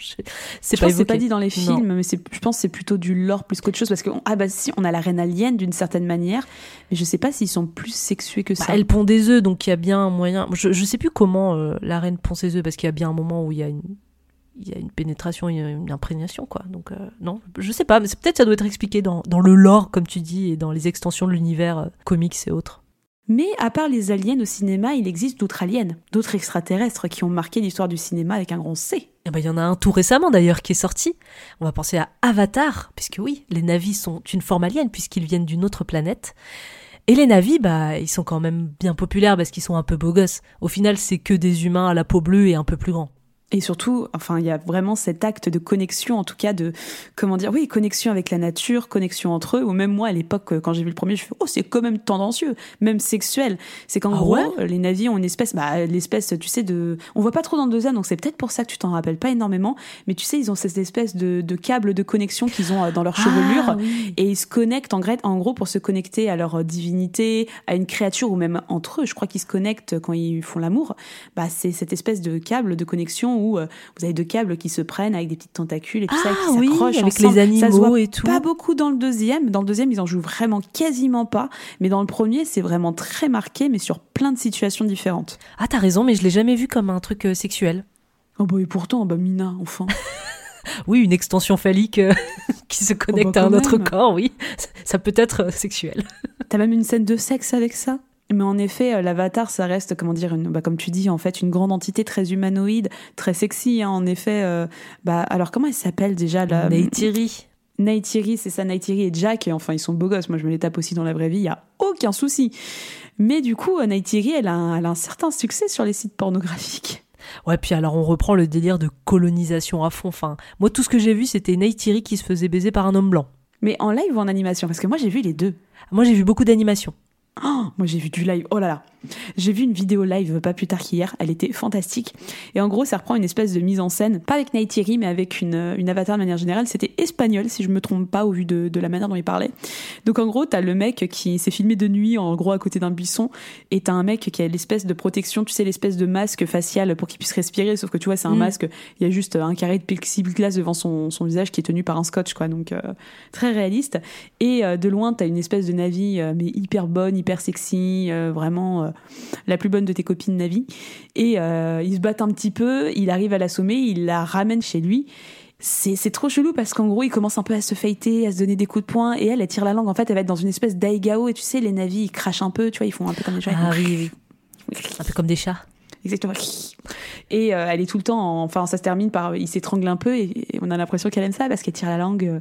c'est pas pas dit dans les Non. films, mais c'est, je pense que c'est plutôt du lore plus qu'autre chose parce que ah bah si on a la reine alien d'une certaine manière, mais je sais pas s'ils sont plus sexués que Bah, ça. elle pond des œufs, donc il y a bien un moyen. Je, je sais plus comment euh, la reine pond ses œufs, parce qu'il y a bien un moment où il y a une, il y a une pénétration, il y a une imprégnation, quoi. Donc euh, non, je sais pas, mais peut-être ça doit être expliqué dans, dans le lore, comme tu dis, et dans les extensions de l'univers euh, comics et autres. Mais à part les aliens au cinéma, il existe d'autres aliens, d'autres extraterrestres qui ont marqué l'histoire du cinéma avec un grand C. Eh ben, il y en a un tout récemment d'ailleurs qui est sorti. On va penser à Avatar, puisque oui, les navis sont une forme alien puisqu'ils viennent d'une autre planète. Et les navis, bah, ils sont quand même bien populaires parce qu'ils sont un peu beaux gosses. Au final, c'est que des humains à la peau bleue et un peu plus grands. Et surtout, enfin, il y a vraiment cet acte de connexion, en tout cas de, comment dire, oui, connexion avec la nature, connexion entre eux. Ou même moi, à l'époque, euh, quand j'ai vu le premier, je fais, oh, c'est quand même tendancieux, même sexuel. C'est qu'en Ah gros, ouais? euh, les navis ont une espèce, bah, l'espèce, tu sais, de, on voit pas trop dans le deuxième, donc c'est peut-être pour ça que tu t'en rappelles pas énormément. Mais tu sais, ils ont cette espèce de, de câble de connexion qu'ils ont euh, dans leur chevelure. Ah, oui. Et ils se connectent en, gros pour se connecter à leur divinité, à une créature ou même entre eux. Je crois qu'ils se connectent quand ils font l'amour. Bah, c'est cette espèce de câble de connexion où euh, vous avez deux câbles qui se prennent avec des petites tentacules et tout ça, et Ah qui oui, s'accrochent avec ensemble. les Ça se animaux voit et tout. Pas beaucoup dans le deuxième. Dans le deuxième, ils en jouent vraiment quasiment pas. Mais dans le premier, c'est vraiment très marqué, mais sur plein de situations différentes. Ah, t'as raison, mais je l'ai jamais vu comme un truc euh, sexuel. Oh bah et pourtant, bah Mina, enfin. *laughs* Oui, une extension phallique euh, *laughs* qui se connecte bah, à un autre corps, oui. Ça, peut être sexuel. T'as même une scène de sexe avec ça? Mais en effet, euh, l'avatar, ça reste, comment dire, une, bah, comme tu dis, en fait, une grande entité très humanoïde, très sexy. hein, en effet, euh, bah, alors comment elle s'appelle déjà la Neytiri. Neytiri, c'est ça, Neytiri et Jack. Et enfin, ils sont beaux gosses. Moi, je me les tape aussi dans la vraie vie. Il y a aucun souci. Mais du coup, euh, Neytiri, elle a, un, elle a un certain succès sur les sites pornographiques. Ouais, puis alors on reprend le délire de colonisation à fond. Enfin, moi, tout ce que j'ai vu, c'était Neytiri qui se faisait baiser par un homme blanc. Mais en live ou en animation? Parce que moi, j'ai vu les deux. Moi, j'ai vu beaucoup d'animations. Oh, moi j'ai vu du live. Oh là là. J'ai vu une vidéo live pas plus tard qu'hier. Elle était fantastique. Et en gros, ça reprend une espèce de mise en scène, pas avec Neytiri, mais avec une, une avatar de manière générale. C'était espagnol, si je me trompe pas, au vu de, de la manière dont il parlait. Donc en gros, t'as le mec qui s'est filmé de nuit, en gros, à côté d'un buisson. Et t'as un mec qui a l'espèce de protection, tu sais, l'espèce de masque facial pour qu'il puisse respirer. Sauf que tu vois, c'est un Mm. masque. Il y a juste un carré de plexiglas devant son, son visage qui est tenu par un scotch, quoi. Donc euh, très réaliste. Et euh, de loin, t'as une espèce de Navi, euh, mais hyper bonne, hyper sexy, euh, vraiment euh, la plus bonne de tes copines Navi. Et euh, ils se battent un petit peu, il arrive à l'assommer, il la ramène chez lui. C'est c'est trop chelou parce qu'en gros, il commence un peu à se faiter, à se donner des coups de poing, et elle, elle tire la langue. En fait, elle va être dans une espèce d'aigao, et tu sais, les navis, ils crachent un peu, tu vois, ils font un peu comme des Ah oui, oui. Un peu comme des chats. Exactement. Et euh, elle est tout le temps, en- enfin, ça se termine par, il s'étrangle un peu et, et on a l'impression qu'elle aime ça parce qu'elle tire la langue. euh,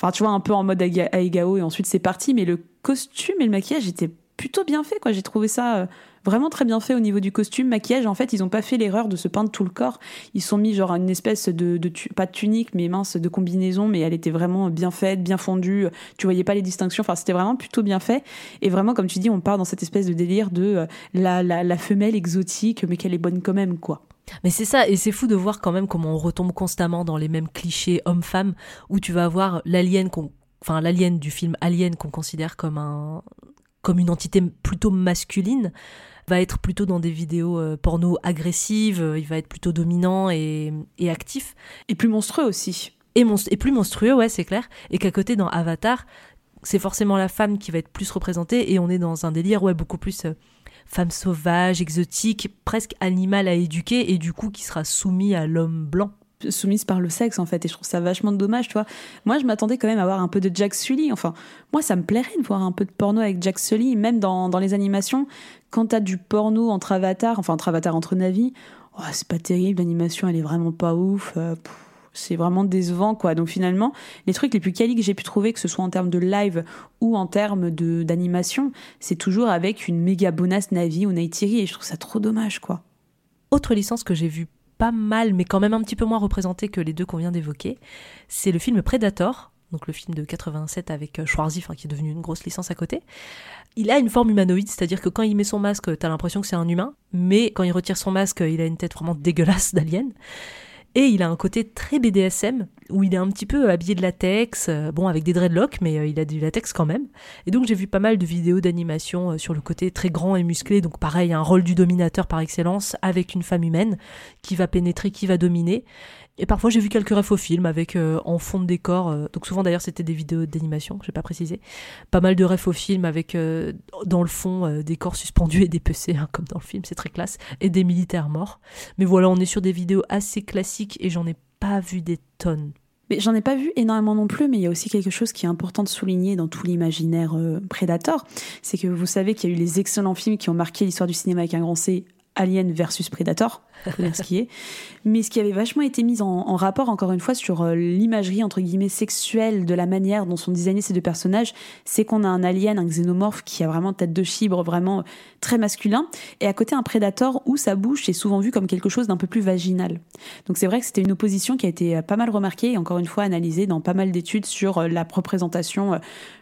Enfin, tu vois, un peu en mode aiga- aigao et ensuite c'est parti. Mais le costume et le maquillage étaient plutôt bien faits, quoi. J'ai trouvé ça euh, vraiment très bien fait au niveau du costume, maquillage. En fait, ils ont pas fait l'erreur de se peindre tout le corps. Ils sont mis genre une espèce de, de pas de tunique, mais mince, de combinaison, mais elle était vraiment bien faite, bien fondue. Tu voyais pas les distinctions. Enfin, c'était vraiment plutôt bien fait. Et vraiment, comme tu dis, on part dans cette espèce de délire de euh, la, la, la femelle exotique, mais qu'elle est bonne quand même, quoi. Mais c'est ça, et c'est fou de voir quand même comment on retombe constamment dans les mêmes clichés homme-femme, où tu vas avoir l'alien qu'on, enfin l'alien du film Alien qu'on considère comme un, comme une entité plutôt masculine, va être plutôt dans des vidéos euh, porno agressives, euh, il va être plutôt dominant et, et actif, Et plus monstrueux aussi. et, et plus monstrueux, ouais, c'est clair, et qu'à côté dans Avatar, c'est forcément la femme qui va être plus représentée, et on est dans un délire, ouais, beaucoup plus euh, femme sauvage, exotique, presque animal à éduquer, et du coup qui sera soumis à l'homme blanc. soumise par le sexe en fait et je trouve ça vachement dommage tu vois. Moi je m'attendais quand même à voir un peu de Jack Sully. Enfin moi ça me plairait de voir un peu de porno avec Jack Sully même dans, dans les animations. Quand t'as du porno entre avatars enfin entre avatars entre navis oh, c'est pas terrible l'animation elle est vraiment pas ouf euh, c'est vraiment décevant quoi donc finalement les trucs les plus quali que j'ai pu trouver que ce soit en termes de live ou en termes de d'animation c'est toujours avec une méga bonasse Navi ou Neytiri et je trouve ça trop dommage quoi Autre licence que j'ai vue pas mal, mais quand même un petit peu moins représentée que les deux qu'on vient d'évoquer, c'est le film Predator, donc le film de 87 avec euh, Schwarzy, qui est devenu une grosse licence à côté. Il a une forme humanoïde, c'est-à-dire que quand il met son masque, t'as l'impression que c'est un humain, mais quand il retire son masque, il a une tête vraiment dégueulasse *laughs* d'alien. Et il a un côté très BDSM, où il est un petit peu habillé de latex, euh, bon, avec des dreadlocks, mais euh, il a du latex quand même. Et donc j'ai vu pas mal de vidéos d'animation euh, sur le côté très grand et musclé, donc pareil, un rôle du dominateur par excellence, avec une femme humaine qui va pénétrer, qui va dominer. Et parfois j'ai vu quelques refs au film avec euh, en fond de décor, euh, donc souvent d'ailleurs c'était des vidéos d'animation, j'ai pas précisé. Pas mal de refs au film avec euh, dans le fond des corps suspendus et des PC, hein, comme dans le film, c'est très classe, et des militaires morts. Mais voilà, on est sur des vidéos assez classiques et j'en ai pas vu des tonnes. Mais j'en ai pas vu énormément non plus, mais il y a aussi quelque chose qui est important de souligner dans tout l'imaginaire Predator, c'est que vous savez qu'il y a eu les excellents films qui ont marqué l'histoire du cinéma avec un grand C, Alien versus Predator, dire ce qui est. Mais ce qui avait vachement été mis en, rapport, encore une fois, sur euh, l'imagerie entre guillemets sexuelle de la manière dont sont designés ces deux personnages, c'est qu'on a un alien, un xénomorphe qui a vraiment tête de chibre, vraiment très masculin, et à côté un Predator où sa bouche est souvent vue comme quelque chose d'un peu plus vaginal. Donc c'est vrai que c'était une opposition qui a été euh, pas mal remarquée et encore une fois analysée dans pas mal d'études sur euh, la représentation euh,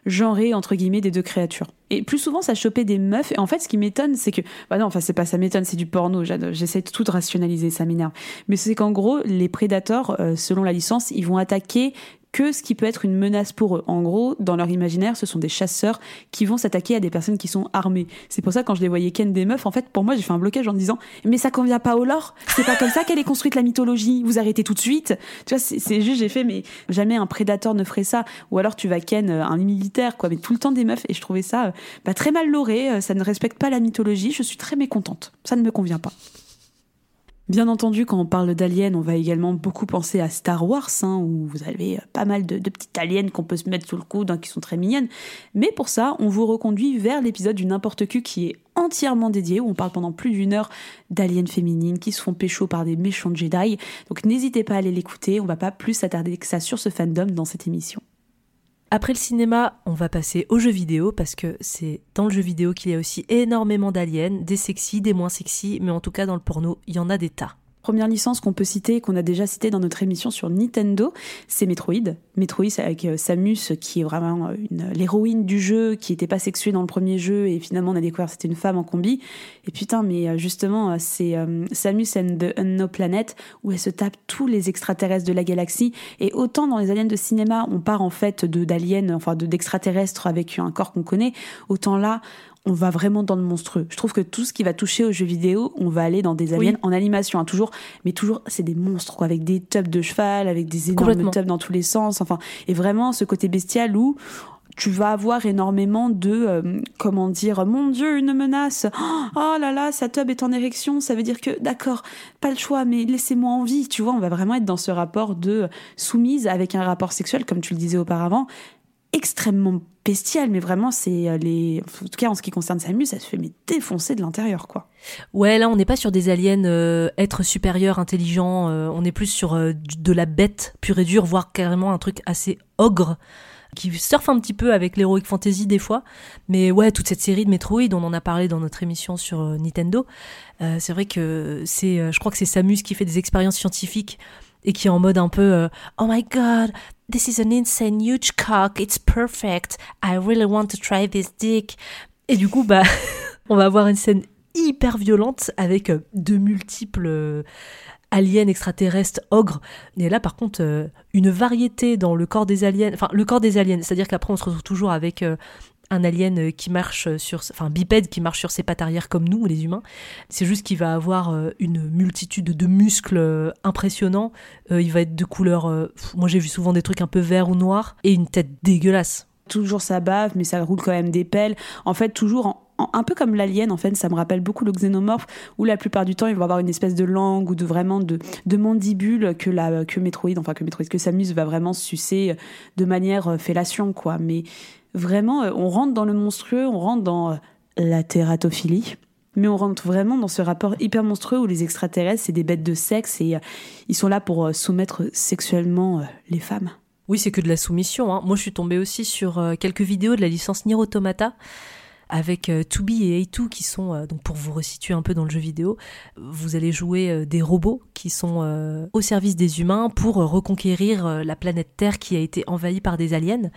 genrée entre guillemets des deux créatures. Et plus souvent ça chopait des meufs. Et en fait ce qui m'étonne c'est que bah non enfin c'est pas ça m'étonne c'est du porno. J'essaie de tout rationaliser ça m'énerve. Mais c'est qu'en gros les prédateurs euh, selon la licence ils vont attaquer que ce qui peut être une menace pour eux. En gros, dans leur imaginaire, ce sont des chasseurs qui vont s'attaquer à des personnes qui sont armées. C'est pour ça quand je les voyais ken des meufs, en fait, pour moi, j'ai fait un blocage en me disant mais ça convient pas au lore. C'est pas comme ça qu'elle est construite la mythologie. Vous arrêtez tout de suite. Tu vois, c'est juste j'ai fait mais jamais un prédateur ne ferait ça. Ou alors tu vas ken euh, un militaire quoi, mais tout le temps des meufs et je trouvais ça bah, très mal loré. Ça ne respecte pas la mythologie. Je suis très mécontente. Ça ne me convient pas. Bien entendu, quand on parle d'aliens, on va également beaucoup penser à Star Wars, hein, où vous avez euh, pas mal de, petites aliens qu'on peut se mettre sous le coude, hein, qui sont très mignonnes. Mais pour ça, on vous reconduit vers l'épisode du N'importe qui qui est entièrement dédié, où on parle pendant plus d'une heure d'aliens féminines qui se font pécho par des méchants Jedi. Donc n'hésitez pas à aller l'écouter, on va pas plus s'attarder que ça sur ce fandom dans cette émission. Après le cinéma, on va passer aux jeux vidéo parce que c'est dans le jeu vidéo qu'il y a aussi énormément d'aliens, des sexy, des moins sexy, mais en tout cas dans le porno, il y en a des tas. Première licence qu'on peut citer, qu'on a déjà cité dans notre émission sur Nintendo, c'est Metroid. Metroid, avec euh, Samus, qui est vraiment l'héroïne du jeu, qui n'était pas sexuée dans le premier jeu, et finalement on a découvert c'était une femme en combi. Et putain, mais euh, justement, euh, c'est Samus and the Unknown Planet, où elle se tape tous les extraterrestres de la galaxie. Et autant dans les aliens de cinéma, on part en fait de d'aliens, enfin d'extraterrestres avec un corps qu'on connaît, autant là, on va vraiment dans le monstrueux. Je trouve que tout ce qui va toucher aux jeux vidéo, on va aller dans des aliens en animation, hein, toujours, mais toujours, c'est des monstres, quoi, avec des tubs de cheval, avec des énormes tubs dans tous les sens, enfin, et vraiment ce côté bestial où tu vas avoir énormément de, euh, comment dire, mon Dieu, une menace. Oh là là, sa tub est en érection, ça veut dire que, d'accord, pas le choix, mais laissez-moi en vie. Tu vois, on va vraiment être dans ce rapport de soumise avec un rapport sexuel, comme tu le disais auparavant, extrêmement bestial, mais vraiment, c'est euh, les. En tout cas, en ce qui concerne Samus, ça se fait mais défoncer de l'intérieur, quoi. Ouais, là, on n'est pas sur des aliens euh, êtres supérieurs, intelligents. Euh, on est plus sur de la bête pure et dure, voire carrément un truc assez ogre qui surfe un petit peu avec l'heroic fantasy des fois. Mais ouais, toute cette série de Metroid, on en a parlé dans notre émission sur Nintendo. c'est vrai que c'est, je crois que c'est Samus qui fait des expériences scientifiques et qui est en mode un peu Oh my god, This is an insane huge cock, it's perfect. I really want to try this dick. Et du coup, bah, *laughs* on va avoir une scène hyper violente avec euh, de multiples euh, aliens extraterrestres ogres. Et là, par contre, euh, une variété dans le corps des aliens, enfin, le corps des aliens, c'est-à-dire qu'après, on se retrouve toujours avec un alien euh, qui marche sur, enfin bipède qui marche sur ses pattes arrière comme nous, les humains. C'est juste qu'il va avoir euh, une multitude de muscles euh, impressionnants. il va être de couleur, moi j'ai vu souvent des trucs un peu vert ou noir et une tête dégueulasse. Toujours ça bave, mais ça roule quand même des pelles. En fait, toujours un peu comme l'alien, en fait, ça me rappelle beaucoup le xénomorphe, où la plupart du temps, il va avoir une espèce de langue ou de vraiment de, de mandibule que la que Metroid, enfin que Metroid, que Samus va vraiment sucer de manière fellation, quoi. Mais vraiment, euh, on rentre dans le monstrueux, on rentre dans euh, la tératophilie. Mais on rentre vraiment dans ce rapport hyper monstrueux où les extraterrestres, c'est des bêtes de sexe et euh, ils sont là pour soumettre sexuellement les femmes. Oui, c'est que de la soumission. Hein. Moi, je suis tombée aussi sur quelques vidéos de la licence Nier Automata avec euh, Tubi et A2 qui sont, euh, donc pour vous resituer un peu dans le jeu vidéo, vous allez jouer euh, des robots qui sont au service des humains pour reconquérir la planète Terre qui a été envahie par des aliens.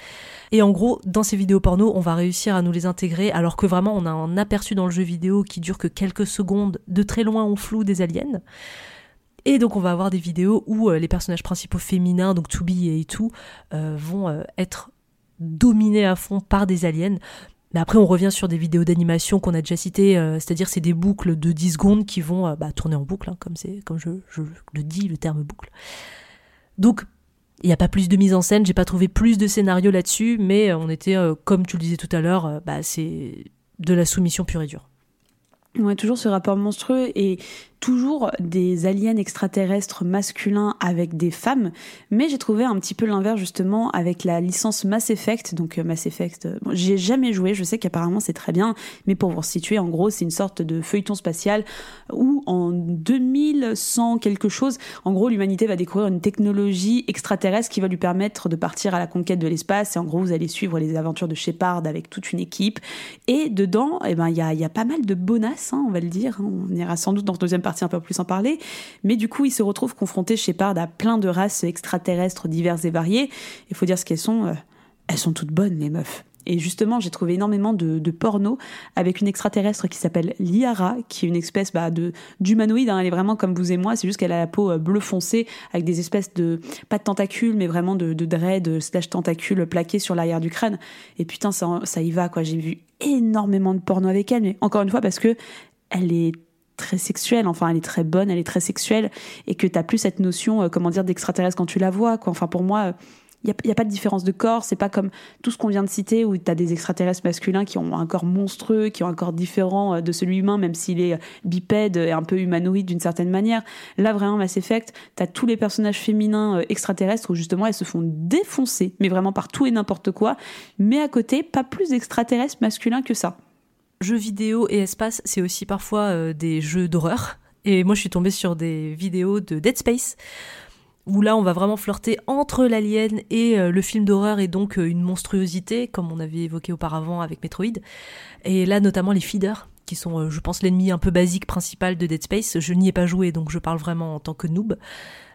Et en gros, dans ces vidéos porno, on va réussir à nous les intégrer alors que vraiment on a un aperçu dans le jeu vidéo qui dure que quelques secondes, de très loin on flou des aliens. Et donc on va avoir des vidéos où les personnages principaux féminins, donc Tubi et A2, vont être dominés à fond par des aliens. Mais après, on revient sur des vidéos d'animation qu'on a déjà citées, euh, c'est-à-dire c'est des boucles de 10 secondes qui vont euh, bah, tourner en boucle, hein, comme, c'est, comme je, le dis, le terme boucle. Donc, il n'y a pas plus de mise en scène, j'ai pas trouvé plus de scénario là-dessus, mais on était, euh, comme tu le disais tout à l'heure, bah, c'est de la soumission pure et dure. Ouais, toujours ce rapport monstrueux et toujours des aliens extraterrestres masculins avec des femmes, mais j'ai trouvé un petit peu l'inverse justement avec la licence Mass Effect. Donc euh, Mass Effect, euh, bon, j'ai jamais joué, je sais qu'apparemment c'est très bien, mais pour vous situer, en gros, c'est une sorte de feuilleton spatial où en 2100 quelque chose, en gros, l'humanité va découvrir une technologie extraterrestre qui va lui permettre de partir à la conquête de l'espace. Et en gros, vous allez suivre les aventures de Shepard avec toute une équipe. Et dedans, eh ben, il y a, y a, pas mal de bonasses, hein, on va le dire. Hein. On ira sans doute dans la deuxième partie un peu plus en parler. Mais du coup, il se retrouve confronté Shepard à plein de races extraterrestres diverses et variées. Il faut dire ce qu'elles sont. Euh, elles sont toutes bonnes, les meufs. Et justement, j'ai trouvé énormément de, de porno avec une extraterrestre qui s'appelle Liara, qui est une espèce bah, de d'humanoïde. hein. Elle est vraiment comme vous et moi. C'est juste qu'elle a la peau euh, bleu foncé avec des espèces de pas de tentacules, mais vraiment de, de dread slash tentacules plaqués sur l'arrière du crâne. Et putain, ça, ça y va quoi. J'ai vu énormément de porno avec elle, mais encore une fois parce que elle est très sexuelle, enfin elle est très bonne, elle est très sexuelle, et que t'as plus cette notion, euh, comment dire, d'extraterrestre quand tu la vois, quoi. Enfin pour moi, il n'y a, y a pas de différence de corps, c'est pas comme tout ce qu'on vient de citer où t'as des extraterrestres masculins qui ont un corps monstrueux, qui ont un corps différent euh, de celui humain, même s'il est euh, bipède et un peu humanoïde d'une certaine manière. Là vraiment, Mass Effect, t'as tous les personnages féminins euh, extraterrestres où justement elles se font défoncer, mais vraiment par tout et n'importe quoi, mais à côté, pas plus d'extraterrestres masculins que ça. Jeux vidéo et espace, c'est aussi parfois euh, des jeux d'horreur. Et moi, je suis tombée sur des vidéos de Dead Space, où là, on va vraiment flirter entre l'alien et euh, le film d'horreur, et donc euh, une monstruosité, comme on avait évoqué auparavant avec Metroid. Et là, notamment les feeders, qui sont, je pense, l'ennemi un peu basique principal de Dead Space. Je n'y ai pas joué, donc je parle vraiment en tant que noob.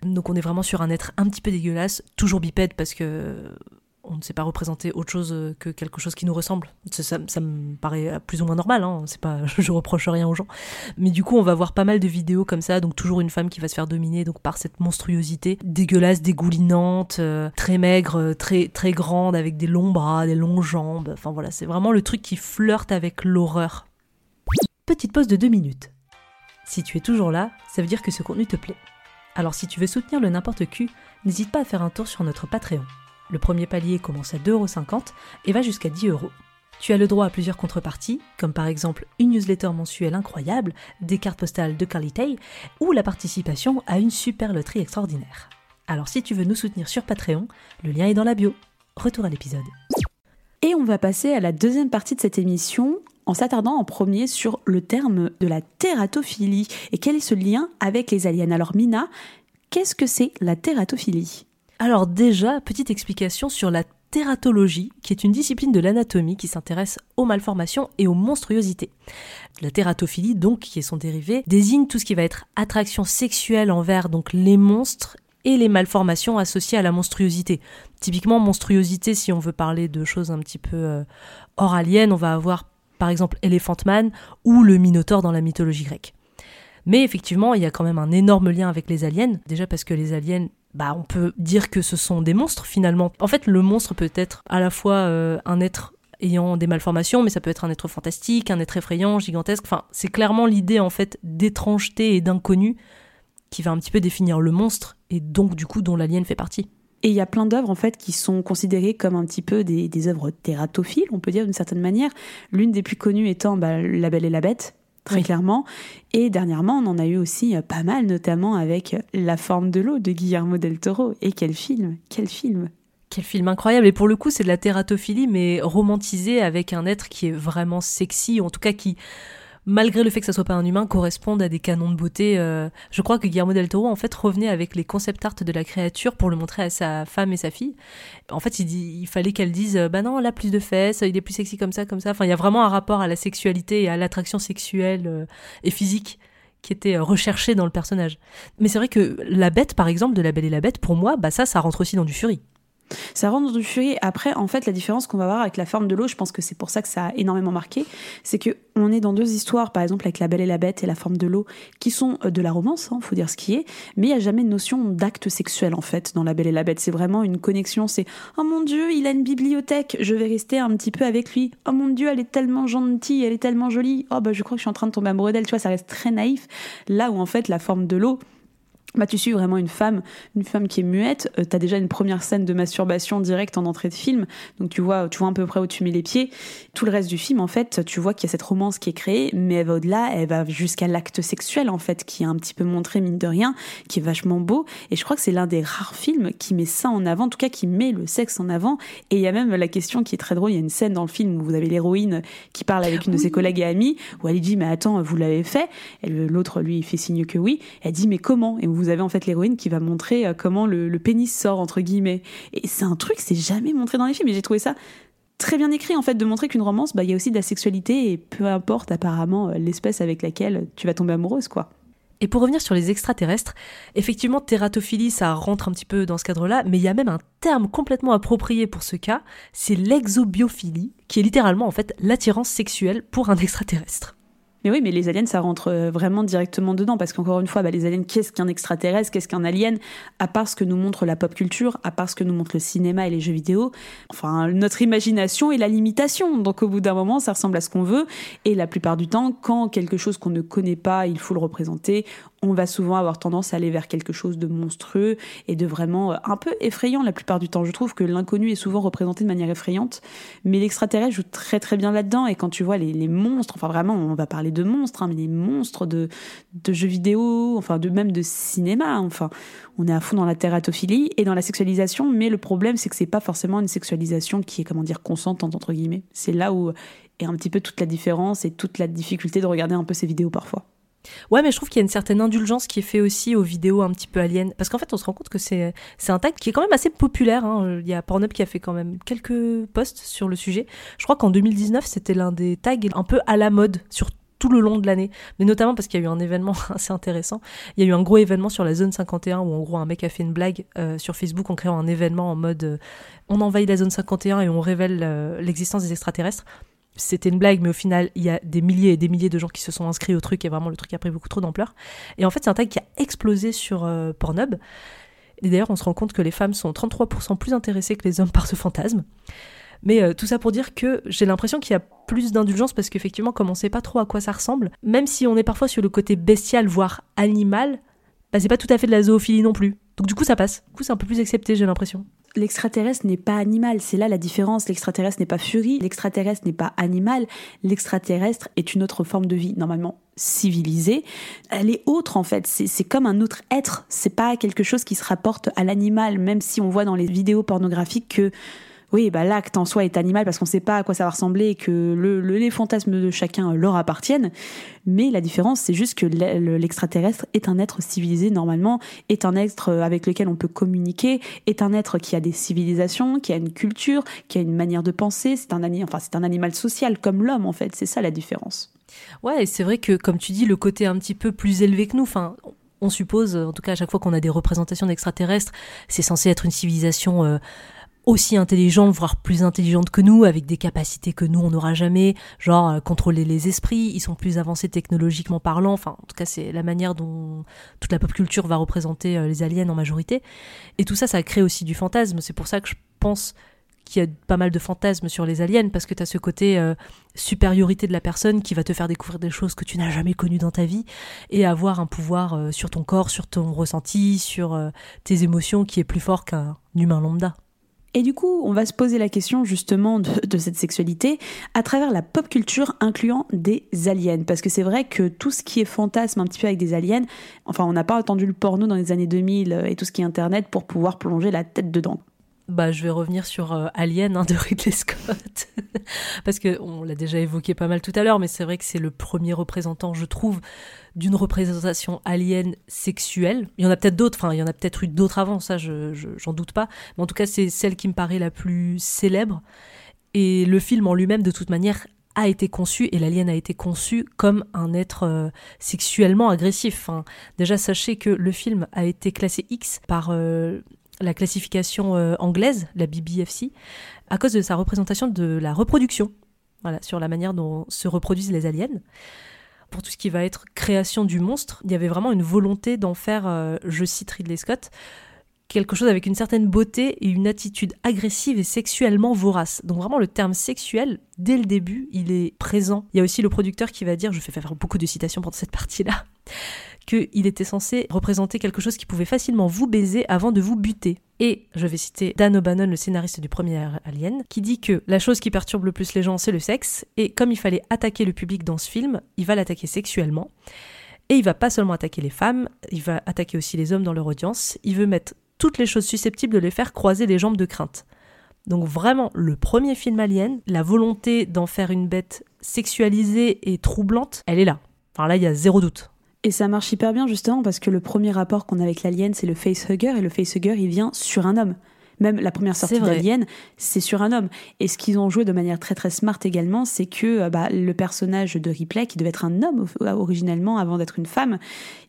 Donc on est vraiment sur un être un petit peu dégueulasse, toujours bipède, parce que on ne sait pas représenter autre chose que quelque chose qui nous ressemble. Ça, ça, me paraît plus ou moins normal, hein. c'est pas, *laughs* je reproche rien aux gens. Mais du coup, on va voir pas mal de vidéos comme ça, donc toujours une femme qui va se faire dominer donc par cette monstruosité dégueulasse, dégoulinante, euh, très maigre, euh, très très grande, avec des longs bras, des longues jambes. Enfin voilà, c'est vraiment le truc qui flirte avec l'horreur. Petite pause de deux minutes. Si tu es toujours là, ça veut dire que ce contenu te plaît. Alors si tu veux soutenir le n'importe qui, n'hésite pas à faire un tour sur notre Patreon. Le premier palier commence à 2,50€ et va jusqu'à 10€. Tu as le droit à plusieurs contreparties, comme par exemple une newsletter mensuelle incroyable, des cartes postales de qualité ou la participation à une super loterie extraordinaire. Alors si tu veux nous soutenir sur Patreon, le lien est dans la bio. Retour à l'épisode. Et on va passer à la deuxième partie de cette émission en s'attardant en premier sur le terme de la tératophilie et quel est ce lien avec les aliens? Alors Mina, qu'est-ce que c'est la tératophilie alors déjà, petite explication sur la tératologie, qui est une discipline de l'anatomie qui s'intéresse aux malformations et aux monstruosités. La tératophilie, donc, qui est son dérivé, désigne tout ce qui va être attraction sexuelle envers donc les monstres et les malformations associées à la monstruosité. Typiquement, monstruosité, si on veut parler de choses un petit peu euh, hors aliens, on va avoir par exemple Elephant Man ou le Minotaure dans la mythologie grecque. Mais effectivement, il y a quand même un énorme lien avec les aliens, déjà parce que les aliens bah, on peut dire que ce sont des monstres finalement. En fait, le monstre peut être à la fois euh, un être ayant des malformations, mais ça peut être un être fantastique, un être effrayant, gigantesque. Enfin, c'est clairement l'idée en fait d'étrangeté et d'inconnu qui va un petit peu définir le monstre et donc du coup dont l'alien fait partie. Et il y a plein d'œuvres en fait qui sont considérées comme un petit peu des, œuvres tératophiles, on peut dire d'une certaine manière. L'une des plus connues étant bah, La Belle et la Bête, très Oui. clairement. Et dernièrement, on en a eu aussi euh, pas mal, notamment avec La forme de l'eau de Guillermo del Toro. Et quel film Quel film Quel film incroyable Et pour le coup, c'est de la tératophilie, mais romantisée avec un être qui est vraiment sexy, ou en tout cas qui, malgré le fait que ça soit pas un humain, corresponde à des canons de beauté. euh, Je crois que Guillermo del Toro, en fait, revenait avec les concept art de la créature pour le montrer à sa femme et sa fille. En fait, il, dit, il fallait qu'elle dise, euh, bah non, là, plus de fesses, il est plus sexy comme ça, comme ça. Enfin, il y a vraiment un rapport à la sexualité et à l'attraction sexuelle euh, et physique qui était euh, recherché dans le personnage. Mais c'est vrai que la bête, par exemple, de La Belle et la Bête, pour moi, bah ça, ça rentre aussi dans du furie. Ça rentre dans du. Après, en fait, la différence qu'on va voir avec la forme de l'eau, je pense que c'est pour ça que ça a énormément marqué, c'est que on est dans deux histoires, par exemple avec La Belle et la Bête et La forme de l'eau, qui sont euh, de la romance, hein, faut dire ce qui est, mais il y a jamais de notion d'acte sexuel en fait dans La Belle et la Bête. C'est vraiment une connexion. C'est oh mon Dieu, il a une bibliothèque, je vais rester un petit peu avec lui. Oh mon Dieu, elle est tellement gentille, elle est tellement jolie. Oh bah je crois que je suis en train de tomber amoureux d'elle. Tu vois, ça reste très naïf. Là où en fait la forme de l'eau bah, tu suis vraiment une femme, une femme qui est muette. Euh, T'as déjà une première scène de masturbation directe en entrée de film, donc tu vois, tu vois à peu près où tu mets les pieds. Tout le reste du film, en fait, tu vois qu'il y a cette romance qui est créée, mais elle va au-delà, elle va jusqu'à l'acte sexuel, en fait, qui est un petit peu montré mine de rien, qui est vachement beau. Et je crois que c'est l'un des rares films qui met ça en avant, en tout cas qui met le sexe en avant. Et il y a même la question qui est très drôle. Il y a une scène dans le film où vous avez l'héroïne qui parle avec une de ses collègues et amies, où elle dit mais attends, vous l'avez fait? L'autre lui il fait signe que oui. Elle dit mais comment? Et vous avez en fait l'héroïne qui va montrer euh, comment le, le pénis sort entre guillemets. Et c'est un truc, c'est jamais montré dans les films. Et j'ai trouvé ça très bien écrit en fait de montrer qu'une romance, bah il y a aussi de la sexualité et peu importe apparemment euh, l'espèce avec laquelle tu vas tomber amoureuse quoi. Et pour revenir sur les extraterrestres, effectivement, tératophilie, ça rentre un petit peu dans ce cadre-là, mais il y a même un terme complètement approprié pour ce cas, c'est l'exobiophilie, qui est littéralement en fait l'attirance sexuelle pour un *laughs* extraterrestre. Mais oui, mais les aliens, ça rentre euh, vraiment directement dedans, parce qu'encore une fois, bah, les aliens, qu'est-ce qu'un extraterrestre, qu'est-ce qu'un alien, à part ce que nous montre la pop culture, à part ce que nous montre le cinéma et les jeux vidéo, enfin, notre imagination est la limitation. Donc au bout d'un moment, ça ressemble à ce qu'on veut, et la plupart du temps, quand quelque chose qu'on ne connaît pas, il faut le représenter, on va souvent avoir tendance à aller vers quelque chose de monstrueux et de vraiment euh, un peu effrayant la plupart du temps. Je trouve que l'inconnu est souvent représenté de manière effrayante, mais l'extraterrestre joue très très bien là-dedans. Et quand tu vois les, monstres, enfin vraiment, on va parler de monstres, hein, mais les monstres de, de jeux vidéo, enfin de même de cinéma, enfin, on est à fond dans la tératophilie et dans la sexualisation, mais le problème c'est que c'est pas forcément une sexualisation qui est comment dire consentante entre guillemets. C'est là où est un petit peu toute la différence et toute la difficulté de regarder un peu ces vidéos parfois. Ouais, mais je trouve qu'il y a une certaine indulgence qui est faite aussi aux vidéos un petit peu aliens. Parce qu'en fait, on se rend compte que c'est, un tag qui est quand même assez populaire. Hein. Il y a Pornhub qui a fait quand même quelques posts sur le sujet. Je crois qu'en 2019, c'était l'un des tags un peu à la mode sur tout le long de l'année, mais notamment parce qu'il y a eu un événement *laughs* assez intéressant. Il y a eu un gros événement sur la zone 51 où en gros un mec a fait une blague euh, sur Facebook en créant un événement en mode euh, on envahit la zone 51 et on révèle euh, l'existence des extraterrestres c'était une blague, mais au final, il y a des milliers et des milliers de gens qui se sont inscrits au truc et vraiment le truc a pris beaucoup trop d'ampleur. Et en fait, c'est un tag qui a explosé sur euh, Pornhub. Et d'ailleurs, on se rend compte que les femmes sont 33% plus intéressées que les hommes *laughs* par ce fantasme. Mais euh, tout ça pour dire que j'ai l'impression qu'il y a plus d'indulgence parce qu'effectivement, comme on sait pas trop à quoi ça ressemble, même si on est parfois sur le côté bestial, voire animal, bah, c'est pas tout à fait de la zoophilie non plus. Donc du coup, ça passe. Du coup, c'est un peu plus accepté, j'ai l'impression l'extraterrestre n'est pas animal. C'est là la différence. L'extraterrestre n'est pas furie, l'extraterrestre n'est pas animal. L'extraterrestre est une autre forme de vie, normalement civilisée. Elle est autre en fait. C'est comme un autre être. C'est pas quelque chose qui se rapporte à l'animal, même si on voit dans les vidéos pornographiques que oui, bah, l'acte en soi est animal parce qu'on ne sait pas à quoi ça va ressembler et que le, les fantasmes de chacun leur appartiennent. Mais la différence, c'est juste que l'extraterrestre est un être civilisé normalement, est un être avec lequel on peut communiquer, est un être qui a des civilisations, qui a une culture, qui a une manière de penser. C'est un, enfin, un animal social comme l'homme en fait. C'est ça la différence. Ouais, c'est vrai que comme tu dis, le côté un petit peu plus élevé que nous, enfin, on suppose, en tout cas à chaque fois qu'on a des représentations d'extraterrestres, c'est censé être une civilisation euh, aussi intelligentes, voire plus intelligentes que nous, avec des capacités que nous on n'aura jamais, genre euh, contrôler les esprits, ils sont plus avancés technologiquement parlant, enfin en tout cas c'est la manière dont toute la pop culture va représenter euh, les aliens en majorité. Et tout ça, ça crée aussi du fantasme, c'est pour ça que je pense qu'il y a pas mal de fantasmes sur les aliens, parce que tu as ce côté euh, supériorité de la personne qui va te faire découvrir des choses que tu n'as jamais connues dans ta vie, et avoir un pouvoir sur ton corps, sur ton ressenti, sur tes émotions qui est plus fort qu'un humain lambda. Et du coup, on va se poser la question justement de, cette sexualité à travers la pop culture incluant des aliens. Parce que c'est vrai que tout ce qui est fantasme un petit peu avec des aliens, enfin on n'a pas entendu le porno dans les années 2000 et tout ce qui est Internet pour pouvoir plonger la tête dedans bah, je vais revenir sur euh, Alien hein, de *laughs* Ridley Scott. *laughs* Parce que on l'a déjà évoqué pas mal tout à l'heure, mais c'est vrai que c'est le premier représentant, je trouve, d'une représentation alien sexuelle. Il y en a peut-être d'autres, enfin, il y en a peut-être eu d'autres avant, ça, je, j'en doute pas. Mais en tout cas, c'est celle qui me paraît la plus célèbre. Et le film en lui-même, de toute manière, a été conçu et l'alien a été conçu comme un être euh, sexuellement agressif. déjà, sachez que le film a été classé X par euh, la classification euh, anglaise, la BBFC, à cause de sa représentation de la reproduction, voilà, sur la manière dont se reproduisent les aliens. Pour tout ce qui va être création du monstre, il y avait vraiment une volonté d'en faire, euh, je cite Ridley Scott, quelque chose avec une certaine beauté et une attitude agressive et sexuellement vorace. Donc vraiment le terme sexuel, dès le début, il est présent. Il y a aussi le producteur qui va dire, je fais faire beaucoup de citations pendant cette partie-là, qu'il était censé représenter quelque chose qui pouvait facilement vous baiser avant de vous buter. Et je vais citer Dan O'Bannon, le scénariste du premier Alien, qui dit que la chose qui perturbe le plus les gens, c'est le sexe, et comme il fallait attaquer le public dans ce film, il va l'attaquer sexuellement. Et il va pas seulement attaquer les femmes, il va attaquer aussi les hommes dans leur audience, il veut mettre toutes les choses susceptibles de les faire croiser les jambes de crainte. Donc vraiment, le premier film Alien, la volonté d'en faire une bête sexualisée et troublante, elle est là. Enfin là, il y a zéro doute. Et ça marche hyper bien justement parce que le premier rapport qu'on a avec l'alien, c'est le facehugger et le facehugger, il vient sur un homme. Même la première sortie d'Alien, c'est sur un homme. Et ce qu'ils ont joué de manière très très smart également, c'est que euh, bah, le personnage de Ripley, qui devait être un homme au- originellement avant d'être une femme,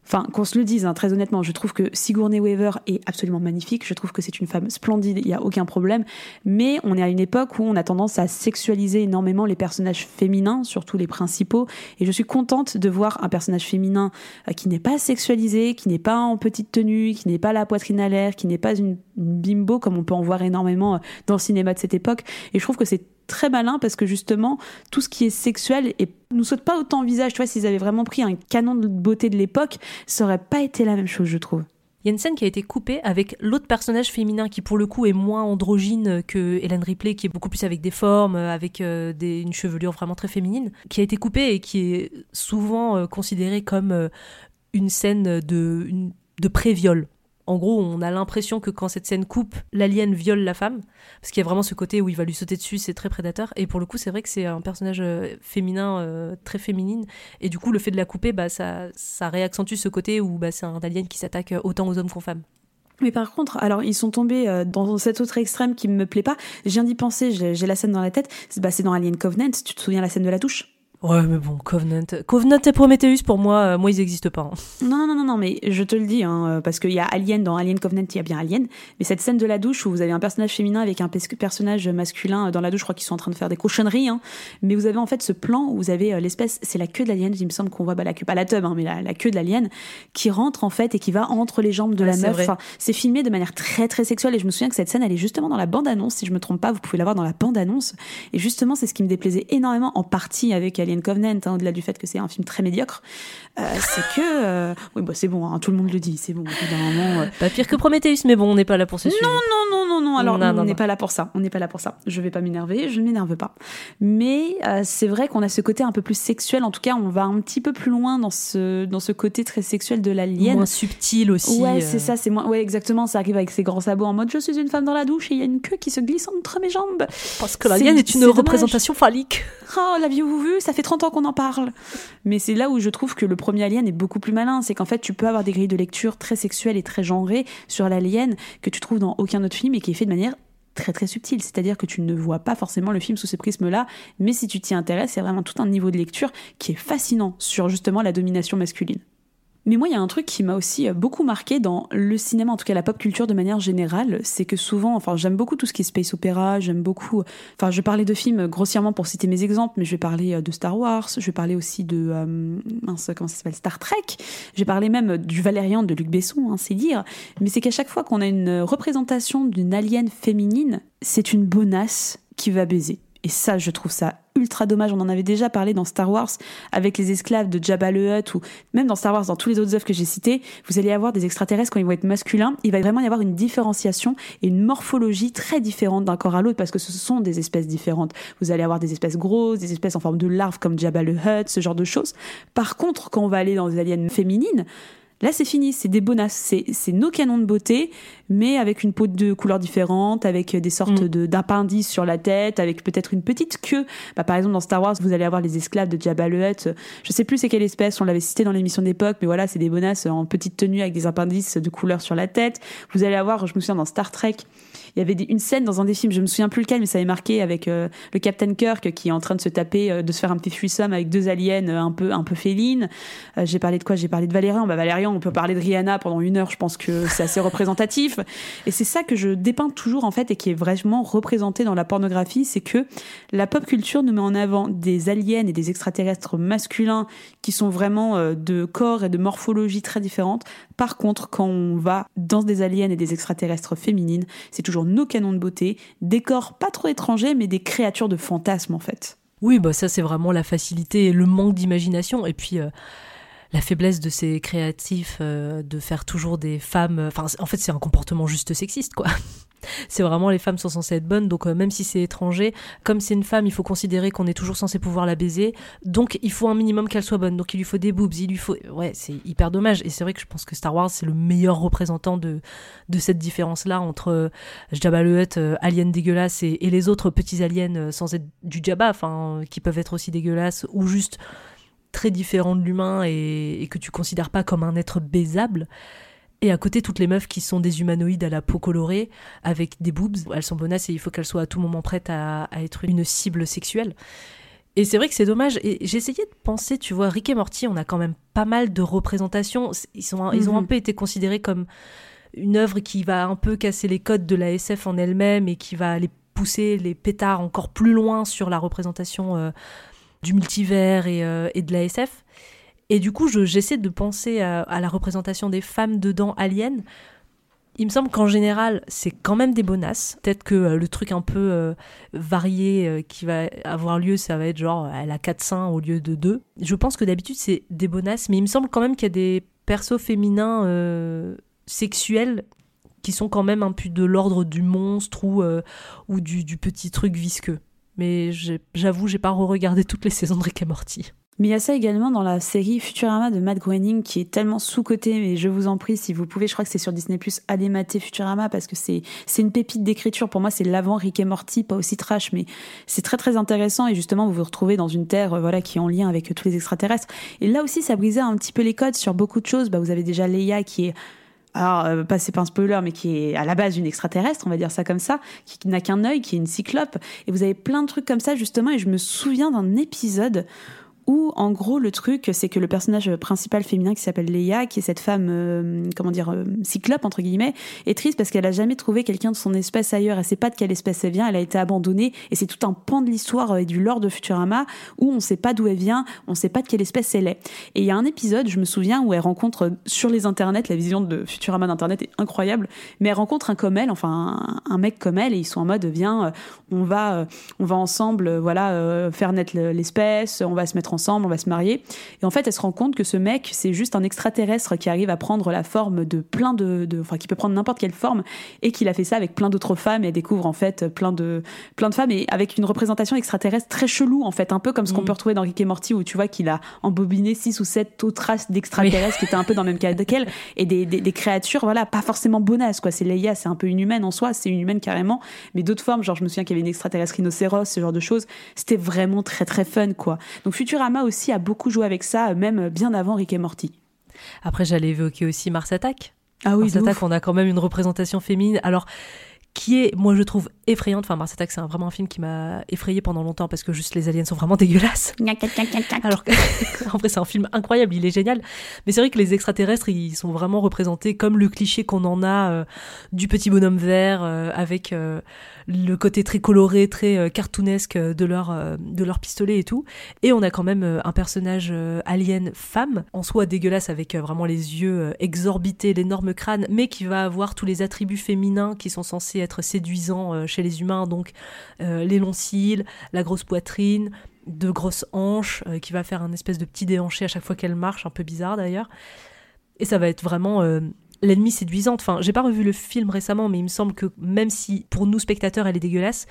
enfin qu'on se le dise hein, très honnêtement, je trouve que Sigourney Weaver est absolument magnifique. Je trouve que c'est une femme splendide, il y a aucun problème. Mais on est à une époque où on a tendance à sexualiser énormément les personnages féminins, surtout les principaux. Et je suis contente de voir un personnage féminin euh, qui n'est pas sexualisé, qui n'est pas en petite tenue, qui n'est pas la poitrine à l'air, qui n'est pas une, une bimbo comme on peut en voir énormément euh, dans le cinéma de cette époque. Et je trouve que c'est très malin parce que justement tout ce qui est sexuel et nous saute pas autant au visage. Tu vois, s'ils avaient vraiment pris un canon de beauté de l'époque, ça aurait pas été la même chose, je trouve. Il y a une scène qui a été coupée avec l'autre personnage féminin qui pour le coup est moins androgyne que Hélène Ripley qui est beaucoup plus avec des formes, avec euh, une chevelure vraiment très féminine, qui a été coupée et qui est souvent euh, considérée comme euh, une scène de, de pré-viol. En gros, on a l'impression que quand cette scène coupe, l'alien viole la femme, parce qu'il y a vraiment ce côté où il va lui sauter dessus, c'est très prédateur. Et pour le coup, c'est vrai que c'est un personnage euh, féminin, euh, très féminine. Et du coup, le fait de la couper, bah, ça, ça réaccentue ce côté où bah, c'est un alien qui s'attaque autant aux hommes qu'aux femmes. Mais par contre, alors ils sont tombés euh, dans cet autre extrême qui me plaît pas. Je viens d'y penser, j'ai j'ai la scène dans la tête. C'est bah, c'est dans Alien Covenant. Tu te souviens la scène de la douche Ouais, mais bon, Covenant. Covenant et Prometheus, pour moi, euh, moi, ils n'existent pas. hein. Non, non, non, non, mais je te le dis, hein, euh, parce qu'il y a Alien dans Alien Covenant, il y a bien Alien. Mais cette scène de la douche où vous avez un personnage féminin avec un personnage masculin euh, dans la douche, je crois qu'ils sont en train de faire des cochonneries. Hein, mais vous avez en fait ce plan où vous avez l'espèce, c'est la queue de l'alien, il me semble qu'on voit bah, la queue, pas la tub, hein, mais la, la queue de l'alien qui rentre en fait et qui va entre les jambes de Ouais, la meuf. Enfin, c'est filmé de manière très très sexuelle et je me souviens que cette scène elle est justement dans la bande annonce. Si je me trompe pas, vous pouvez la voir dans la bande annonce. Et justement, c'est ce qui me déplaisait énormément en partie avec Alien Covenant, hein, au-delà du fait que c'est un film très médiocre. Euh, c'est que euh, oui, bah c'est bon, hein, tout le monde le dit, c'est bon. Au bout d'un moment, euh, Pas pire que Prometheus, mais bon, on n'est pas là pour ce sujet. non, non, non, non. Alors, Non, non, on n'est non. pas là pour ça. On n'est pas là pour ça. Je vais pas m'énerver. Je ne m'énerve pas. Mais euh, c'est vrai qu'on a ce côté un peu plus sexuel. En tout cas, on va un petit peu plus loin dans ce dans ce côté très sexuel de l'alien. Moins subtil aussi. Ouais, euh. c'est ça, c'est moi. Ouais, exactement. Ça arrive avec ses grands sabots en mode je suis une femme dans la douche et il y a une queue qui se glisse entre mes jambes. Parce que l'alien C'est- est une représentation phallique. Oh, l'aviez-vous vu Ça fait 30 ans qu'on en parle. Mais c'est là où je trouve que le premier Alien est beaucoup plus malin. C'est qu'en fait, tu peux avoir des grilles de lecture très sexuelles et très genrées sur l'Alien que tu trouves dans aucun autre film et est fait de manière très très subtile. C'est-à-dire que tu ne vois pas forcément le film sous ce prisme-là, mais si tu t'y intéresses, a vraiment tout un niveau de lecture qui est fascinant sur justement la domination masculine. Mais moi, il y a un truc qui m'a aussi euh, beaucoup marqué dans le cinéma, en tout cas la pop culture de manière générale, c'est que souvent, enfin, j'aime beaucoup tout ce qui est space opéra, j'aime beaucoup, enfin, je parlais de films grossièrement pour citer mes exemples, mais je vais parler euh, de Star Wars, je vais parler aussi de, euh, mince, comment ça s'appelle, Star Trek, je vais parler même du Valérian de Luc Besson, hein, c'est dire, mais c'est qu'à chaque fois qu'on a une représentation d'une alien féminine, c'est une bonasse qui va baiser. Et ça, je trouve ça ultra dommage. On en avait déjà parlé dans Star Wars avec les esclaves de Jabba le Hutt ou même dans Star Wars, dans tous les autres œuvres que j'ai citées, vous allez avoir des extraterrestres quand ils vont être masculins. Il va vraiment y avoir une différenciation et une morphologie très différente d'un corps à l'autre parce que ce sont des espèces différentes. Vous allez avoir des espèces grosses, des espèces en forme de larves comme Jabba le Hutt, ce genre de choses. Par contre, quand on va aller dans des aliens féminines, Là, c'est fini, c'est des bonasses, c'est nos canons de beauté, mais avec une peau de couleurs différentes, avec des sortes Mm. de d'appendices sur la tête, avec peut-être une petite queue. Bah, par exemple, dans Star Wars, vous allez avoir les esclaves de Jabba le Hutt. Je sais plus c'est quelle espèce, on l'avait cité dans l'émission d'époque, mais voilà, c'est des bonasses en petite tenue avec des appendices de couleurs sur la tête. Vous allez avoir, je me souviens dans Star Trek, il y avait une scène dans un des films, je me souviens plus lequel, mais ça avait marqué avec euh, le Captain Kirk qui est en train de se taper, euh, de se faire un petit threesome avec deux aliens euh, un peu un peu félines. J'ai parlé de quoi? J'ai parlé de Valérian. Bah Valérian, on peut parler de Rihanna pendant une heure. Je pense que c'est assez représentatif. Et c'est ça que je dépeins toujours en fait et qui est vraiment représenté dans la pornographie, c'est que la pop culture nous met en avant des aliens et des extraterrestres masculins qui sont vraiment de corps et de morphologie très différentes. Par contre, quand on va dans des aliens et des extraterrestres féminines, c'est toujours nos canons de beauté, des corps pas trop étrangers, mais des créatures de fantasmes en fait. Oui, bah ça c'est vraiment la facilité et le manque d'imagination. Et puis euh, la faiblesse de ces créatifs euh, de faire toujours des femmes. Enfin, en fait, c'est un comportement juste sexiste, quoi. C'est vraiment les femmes sont censées être bonnes, donc euh, même si c'est étranger, comme c'est une femme, il faut considérer qu'on est toujours censé pouvoir la baiser, donc il faut un minimum qu'elle soit bonne. Donc il lui faut des boobs, il lui faut, ouais, c'est hyper dommage. Et c'est vrai que je pense que Star Wars c'est le meilleur représentant de de cette différence-là entre euh, Jabba le Hutt, euh, alien dégueulasse, et, et les autres petits aliens sans être du Jabba, enfin, qui peuvent être aussi dégueulasses ou juste très différents de l'humain et, et que tu considères pas comme un être baisable. Et à côté, toutes les meufs qui sont des humanoïdes à la peau colorée, avec des boobs, elles sont bonasses et il faut qu'elles soient à tout moment prêtes à, à être une cible sexuelle. Et c'est vrai que c'est dommage. Et j'essayais de penser, tu vois, Rick et Morty, on a quand même pas mal de représentations. Ils, sont, ils ont un Mhm. peu été considérés comme une œuvre qui va un peu casser les codes de la SF en elle-même et qui va aller pousser les pétards encore plus loin sur la représentation euh, du multivers et, euh, et de la SF. Et du coup, je- j'essaie de penser à, la représentation des femmes dedans Alien. Il me semble qu'en général, c'est quand même des bonasses. Peut-être que euh, le truc un peu euh, varié euh, qui va avoir lieu, ça va être genre, elle a 4 seins au lieu de 2. Je pense que d'habitude, c'est des bonasses, mais il me semble quand même qu'il y a des persos féminins sexuels qui sont quand même un peu de l'ordre du monstre ou, du, du petit truc visqueux. Mais j'avoue, j'ai pas re-regardé toutes les saisons de Rick et Morty. Mais il y a ça également dans la série Futurama de Matt Groening qui est tellement sous-cotée, mais je vous en prie, si vous pouvez, je crois que c'est sur Disney+, allez mater Futurama parce que c'est une pépite d'écriture. Pour moi, c'est l'avant Rick et Morty, pas aussi trash, mais c'est très très intéressant et justement, vous vous retrouvez dans une terre euh, voilà qui est en lien avec tous les extraterrestres. Et là aussi, ça brisait un petit peu les codes sur beaucoup de choses. Bah, vous avez déjà Leia qui est alors, euh, pas c'est pas un spoiler, mais qui est à la base une extraterrestre, on va dire ça comme ça, qui n'a qu'un œil, qui est une cyclope. Et vous avez plein de trucs comme ça justement. Et je me souviens d'un épisode où en gros le truc c'est que le personnage principal féminin qui s'appelle Leia qui est cette femme euh, comment dire euh, cyclope entre guillemets est triste parce qu'elle a jamais trouvé quelqu'un de son espèce ailleurs. Elle sait pas de quelle espèce elle vient. Elle a été abandonnée. Et c'est tout un pan de l'histoire euh, et du lore de Futurama où on sait pas d'où elle vient. On sait pas de quelle espèce elle est. Et il y a un épisode je me souviens où elle rencontre sur les internets la vision de Futurama d'internet est incroyable mais elle rencontre un comme elle enfin un, un mec comme elle et ils sont en mode viens on va on va ensemble voilà faire naître le- l'espèce on va se mettre ensemble on va se marier. Et en fait elle se rend compte que ce mec c'est juste un extraterrestre qui arrive à prendre la forme de plein de, de- enfin qui peut prendre n'importe quelle forme et qu'il a fait ça avec plein d'autres femmes et elle découvre en fait plein de plein de femmes et avec une représentation extraterrestre très chelou en fait un peu comme ce qu'on Mm. peut retrouver dans Rick et Morty où tu vois qu'il a embobiné six ou sept autres races d'extraterrestres qui étaient un peu dans le même cas qu'elle et des, des, des créatures voilà pas forcément bonasses quoi. C'est Leia c'est un peu une humaine en soi c'est une humaine carrément mais d'autres formes genre je me souviens qu'il y avait une extraterrestre rhinocéros ce genre de choses. C'était vraiment très très fun quoi. Donc Futurama aussi a beaucoup joué avec ça même bien avant Rick et Morty Après, j'allais évoquer aussi Mars Attack. ah Mars Attack, on a quand même une représentation féminine. Alors, qui est, moi je trouve, effrayante. Enfin, Mars Attack, c'est vraiment un film qui m'a effrayé pendant longtemps parce que juste les aliens sont vraiment *laughs* dégueulasses. Alors que, *laughs* en vrai, c'est un film incroyable, il est génial. Mais c'est vrai que les extraterrestres, ils sont vraiment représentés comme le cliché qu'on en a euh, du petit bonhomme vert euh, avec euh, le côté très coloré, très cartoonesque de leur, de leur pistolet et tout. Et on a quand même un personnage alien femme, en soi dégueulasse avec vraiment les yeux exorbités, l'énorme crâne, mais qui va avoir tous les attributs féminins qui sont censés être séduisants euh, chez les humains, donc euh, les longs cils, la grosse poitrine, de grosses hanches, euh, qui va faire un espèce de petit déhanché à chaque fois qu'elle marche, un peu bizarre d'ailleurs. Et ça va être vraiment euh, l'ennemi séduisante. Enfin, j'ai pas revu le film récemment, mais il me semble que même si pour nous spectateurs elle est dégueulasse,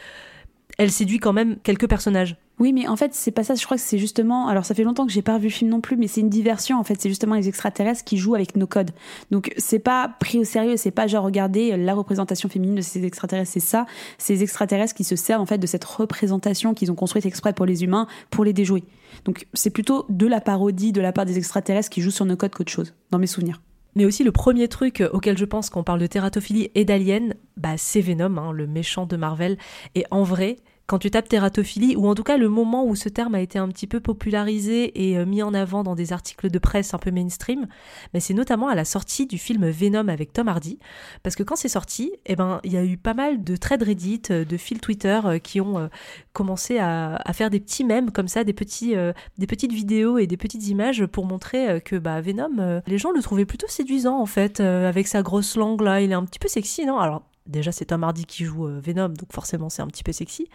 elle séduit quand même quelques personnages. Oui, mais en fait, c'est pas ça. Je crois que c'est justement. Alors, ça fait longtemps que j'ai pas revu le film non plus, mais c'est une diversion. En fait, c'est justement les extraterrestres qui jouent avec nos codes. Donc, c'est pas pris au sérieux. C'est pas genre regarder la représentation féminine de ces extraterrestres. C'est ça. Ces extraterrestres qui se servent en fait de cette représentation qu'ils ont construite exprès pour les humains pour les déjouer. Donc, c'est plutôt de la parodie de la part des extraterrestres qui jouent sur nos codes qu'autre chose, dans mes souvenirs. Mais aussi le premier truc auquel je pense qu'on parle de tératophilie et d'alien, bah c'est Venom, hein, le méchant de Marvel. Et en vrai, quand tu tapes tératophilie, ou en tout cas le moment où ce terme a été un petit peu popularisé et euh, mis en avant dans des articles de presse un peu mainstream, mais c'est notamment à la sortie du film Venom avec Tom Hardy. Parce que quand c'est sorti, eh ben, il y a eu pas mal de threads Reddit, euh, de fils Twitter euh, qui ont commencé à, faire des petits mèmes comme ça, des, petits, des petites vidéos et des petites images pour montrer que bah, Venom, les gens le trouvaient plutôt séduisant en fait, avec sa grosse langue là, il est un petit peu sexy, non? Déjà c'est Tom Hardy qui joue euh, Venom, donc forcément c'est un petit peu sexy.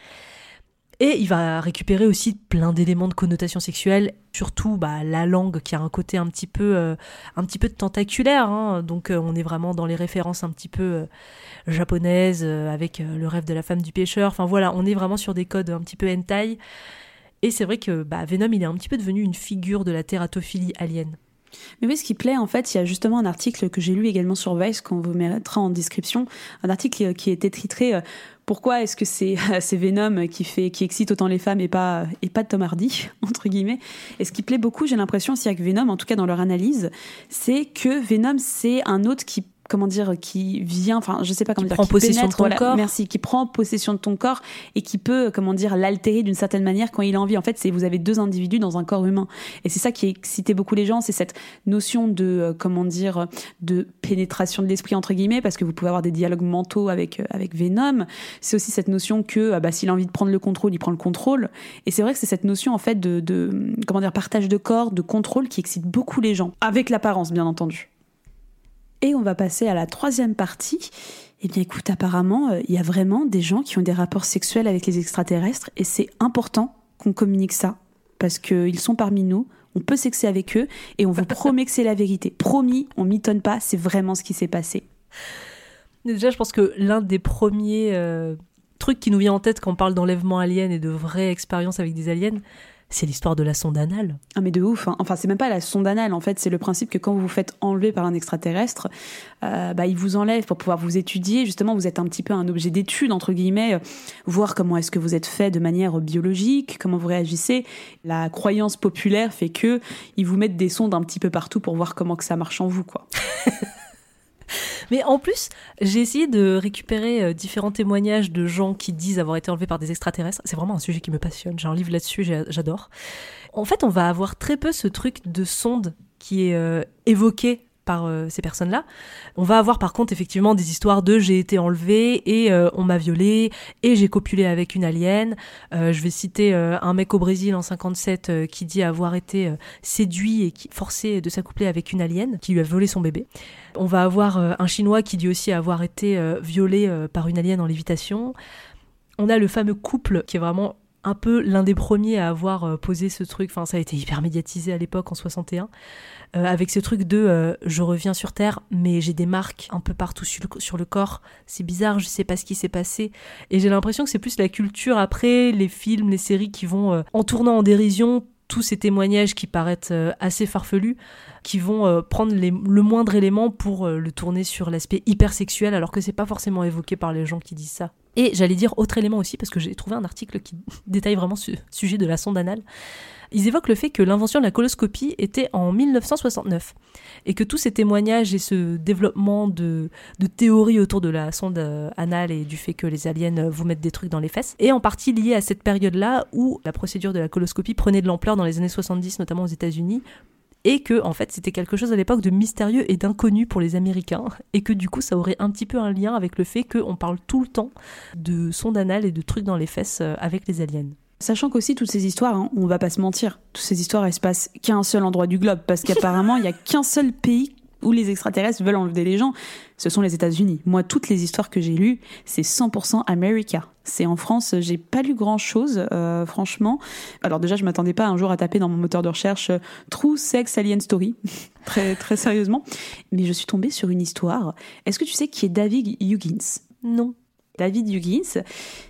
Et il va récupérer aussi plein d'éléments de connotation sexuelle, surtout bah, la langue qui a un côté un petit peu, euh, un petit peu tentaculaire. hein. Donc euh, on est vraiment dans les références un petit peu japonaises, avec le rêve de la femme du pêcheur. Enfin voilà, on est vraiment sur des codes un petit peu hentai. Et c'est vrai que bah, Venom, il est un petit peu devenu une figure de la tératophilie alien. Mais oui, ce qui plaît, en fait, il y a justement un article que j'ai lu également sur Vice, qu'on vous mettra en description, un article qui était titré euh, Pourquoi est-ce que c'est c'est Venom qui fait qui excite autant les femmes et pas et pas Tom Hardy? *laughs* entre guillemets. Et ce qui plaît beaucoup, j'ai l'impression aussi avec Venom, en tout cas dans leur analyse, c'est que Venom c'est un autre qui comment dire, qui vient, enfin, je sais pas comment qui dire, prend qui possession pénètre, de ton voilà, corps. Merci, qui prend possession de ton corps et qui peut, comment dire, l'altérer d'une certaine manière quand il a envie. En fait, c'est vous avez deux individus dans un corps humain, et c'est ça qui excitait beaucoup les gens, c'est cette notion de, euh, comment dire, de pénétration de l'esprit entre guillemets, parce que vous pouvez avoir des dialogues mentaux avec euh, avec Venom. C'est aussi cette notion que, ah bah, s'il a envie de prendre le contrôle, il prend le contrôle. Et c'est vrai que c'est cette notion en fait de, de, comment dire, partage de corps, de contrôle qui excite beaucoup les gens, avec l'apparence, bien entendu. Et on va passer à la troisième partie. Eh bien écoute, apparemment, euh, il y a vraiment des gens qui ont des rapports sexuels avec les extraterrestres et c'est important qu'on communique ça parce qu'ils sont parmi nous, on peut sexer avec eux et on vous *laughs* promet que c'est la vérité. Promis, on mitonne pas, c'est vraiment ce qui s'est passé. Déjà, je pense que l'un des premiers euh, trucs qui nous vient en tête quand on parle d'enlèvement alien et de vraies expériences avec des aliens, c'est l'histoire de la sonde anale. Ah mais de ouf, hein. enfin c'est même pas la sonde anale en fait, c'est le principe que quand vous vous faites enlever par un extraterrestre, euh, bah, il vous enlève pour pouvoir vous étudier, justement vous êtes un petit peu un objet d'étude entre guillemets, euh, voir comment est-ce que vous êtes fait de manière biologique, comment vous réagissez. La croyance populaire fait que ils vous mettent des sondes un petit peu partout pour voir comment que ça marche en vous quoi. *laughs* *laughs* Mais en plus, j'ai essayé de récupérer euh, différents témoignages de gens qui disent avoir été enlevés par des extraterrestres. C'est vraiment un sujet qui me passionne. J'ai un livre là-dessus, j'adore. En fait, on va avoir très peu ce truc de sonde qui est euh, évoqué par euh, ces personnes-là. On va avoir par contre effectivement des histoires de j'ai été enlevé et euh, on m'a violé et j'ai copulé avec une alien. Euh, je vais citer un mec au Brésil en 57 euh, qui dit avoir été séduit et qui, forcé de s'accoupler avec une alien qui lui a volé son bébé. On va avoir un Chinois qui dit aussi avoir été violé par une alien en lévitation. On a le fameux couple qui est vraiment un peu l'un des premiers à avoir euh, posé ce truc. Enfin, ça a été hyper médiatisé à l'époque en 61. euh, avec ce truc de euh, je reviens sur Terre, mais j'ai des marques un peu partout sur le, corps. C'est bizarre, je sais pas ce qui s'est passé. Et j'ai l'impression que c'est plus la culture après, les films, les séries qui vont, en tournant en dérision, tous ces témoignages qui paraissent assez farfelus, qui vont prendre le moindre élément pour le tourner sur l'aspect hyper sexuel, alors que c'est pas forcément évoqué par les gens qui disent ça. Et j'allais dire autre élément aussi, parce que j'ai trouvé un article qui *laughs* détaille vraiment ce sujet de la sonde anale. Ils évoquent le fait que l'invention de la coloscopie était en 1969 et que tous ces témoignages et ce développement de, théories autour de la sonde euh, anale et du fait que les aliens euh, vous mettent des trucs dans les fesses est en partie lié à cette période-là où la procédure de la coloscopie prenait de l'ampleur dans les années 70, notamment aux États-Unis, et que en fait c'était quelque chose à l'époque de mystérieux et d'inconnu pour les Américains, et que du coup ça aurait un petit peu un lien avec le fait qu'on parle tout le temps de sonde anale et de trucs dans les fesses euh, avec les aliens. Sachant qu'aussi toutes ces histoires, hein, on va pas se mentir, toutes ces histoires elles se passent qu'à un seul endroit du globe, parce qu'apparemment il y a qu'un seul pays où les extraterrestres veulent enlever les gens, ce sont les États-Unis. Moi, toutes les histoires que j'ai lues, c'est 100% America. C'est en France, j'ai pas lu grand chose, franchement. Alors déjà, je m'attendais pas un jour à taper dans mon moteur de recherche euh, True Sex Alien Story, *laughs* très très sérieusement. Mais je suis tombée sur une histoire. Est-ce que tu sais qui est David Huggins? Non. David Huggins,